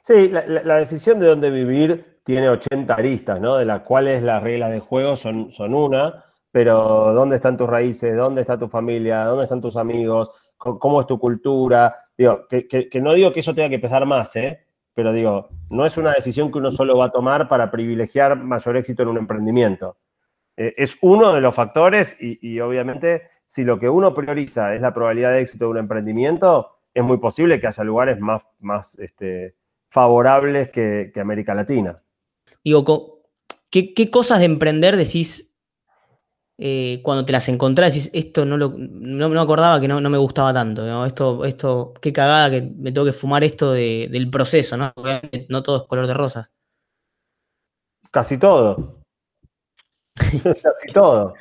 Sí, la, decisión de dónde vivir tiene 80 aristas, ¿no? De las cuales las reglas de juego son, son una, pero ¿dónde están tus raíces? ¿Dónde está tu familia? ¿Dónde están tus amigos? ¿Cómo es tu cultura? Digo, que, no digo que eso tenga que pesar más, ¿eh? Pero digo, no es una decisión que uno solo va a tomar para privilegiar mayor éxito en un emprendimiento. Eh, es uno de los factores y, obviamente si lo que uno prioriza es la probabilidad de éxito de un emprendimiento, es muy posible que haya lugares más, más este, favorables que, América Latina. Digo, ¿qué, ¿qué, cosas de emprender decís eh, cuando te las encontrás, decís, esto no lo no, acordaba que no, me gustaba tanto, esto, esto, qué cagada que me tengo que fumar esto del proceso, ¿no? no todo es color de rosas. Casi todo. Casi todo.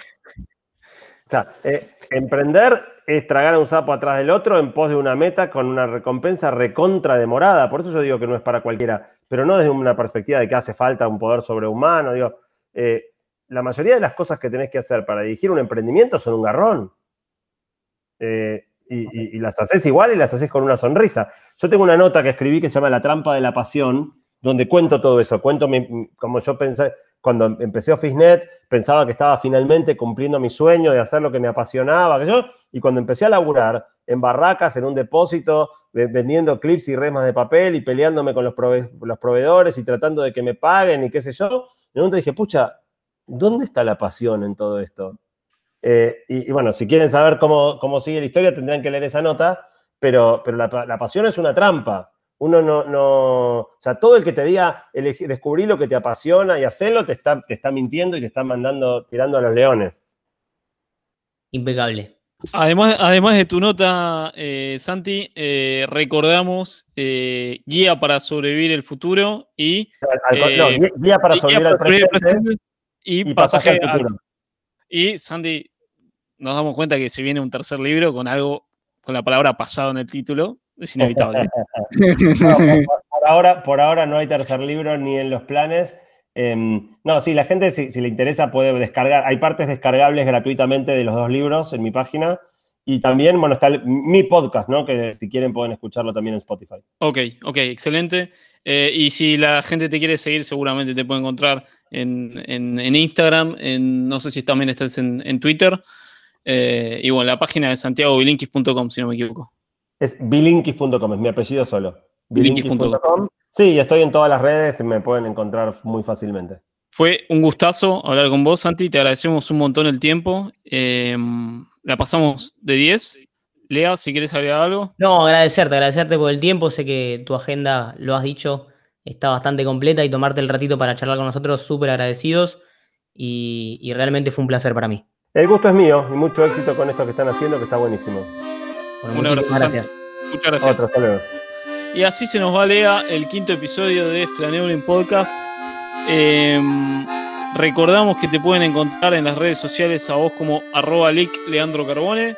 O sea, eh, emprender es tragar a un sapo atrás del otro en pos de una meta con una recompensa recontra demorada. Por eso yo digo que no es para cualquiera, pero no desde una perspectiva de que hace falta un poder sobrehumano. Digo, eh, la mayoría de las cosas que tenés que hacer para dirigir un emprendimiento son un garrón. Eh, y, las haces igual y las haces con una sonrisa. Yo tengo una nota que escribí que se llama La trampa de la pasión, donde cuento todo eso. Cuento como yo pensé, cuando empecé OfficeNet, pensaba que estaba finalmente cumpliendo mi sueño de hacer lo que me apasionaba, que yo, y cuando empecé a laburar en barracas, en un depósito, vendiendo clips y remas de papel y peleándome con los, los proveedores y tratando de que me paguen y qué sé yo, de momento dije, pucha, ¿dónde está la pasión en todo esto? Eh, y, bueno, si quieren saber cómo, sigue la historia, tendrán que leer esa nota, pero, pero la, pasión es una trampa. Uno no, no, o sea, todo el que te diga descubrí lo que te apasiona y hacerlo, te está, te está mintiendo y te está mandando, tirando a los leones. Impecable. Además, además de tu nota, eh, Santi, eh, recordamos eh, Guía para sobrevivir el futuro y. no, guía para sobrevivir el presente, y, pasaje, al futuro. Y Santi, nos damos cuenta que se viene un tercer libro con algo, con la palabra pasado en el título. Es inevitable. por, ahora, por ahora no hay tercer libro ni en los planes. Em, no, sí, la gente, si, le interesa, puede descargar. Hay partes descargables gratuitamente de los dos libros en mi página. Y también, bueno, está mi podcast, ¿no? Que si quieren pueden escucharlo también en Spotify. Ok, ok, excelente. Eh, y si la gente te quiere seguir, seguramente te puede encontrar en, Instagram, en, no sé si también estás en, Twitter. Eh, y bueno, la página de santiagobilinkis.com, si no me equivoco. Es bilinkis.com, es mi apellido solo. Bilinkis.com. Sí, estoy en todas las redes, me pueden encontrar muy fácilmente. Fue un gustazo hablar con vos, Santi. Te agradecemos un montón el tiempo. Em, la pasamos de 10. Lea, si quieres agregar algo. No, agradecerte, agradecerte por el tiempo. Sé que tu agenda, lo has dicho, está bastante completa y tomarte el ratito para charlar con nosotros, súper agradecidos. Y, realmente fue un placer para mí. El gusto es mío y mucho éxito con esto que están haciendo, que está buenísimo. Bueno, muchas gracias. Muchas gracias. hasta luego. Y así se nos va, Lea, el quinto episodio de Flaneuling Podcast. Em, recordamos que te pueden encontrar en las redes sociales a vos como arroba Leandro Carbone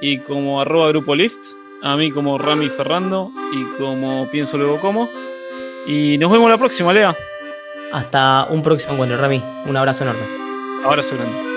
y como arroba Grupo Lift, a mí como Rami Ferrando y como Pienso Luego Como. Y nos vemos la próxima, Lea. Hasta un próximo encuentro, Rami. Un abrazo enorme. Abrazo grande.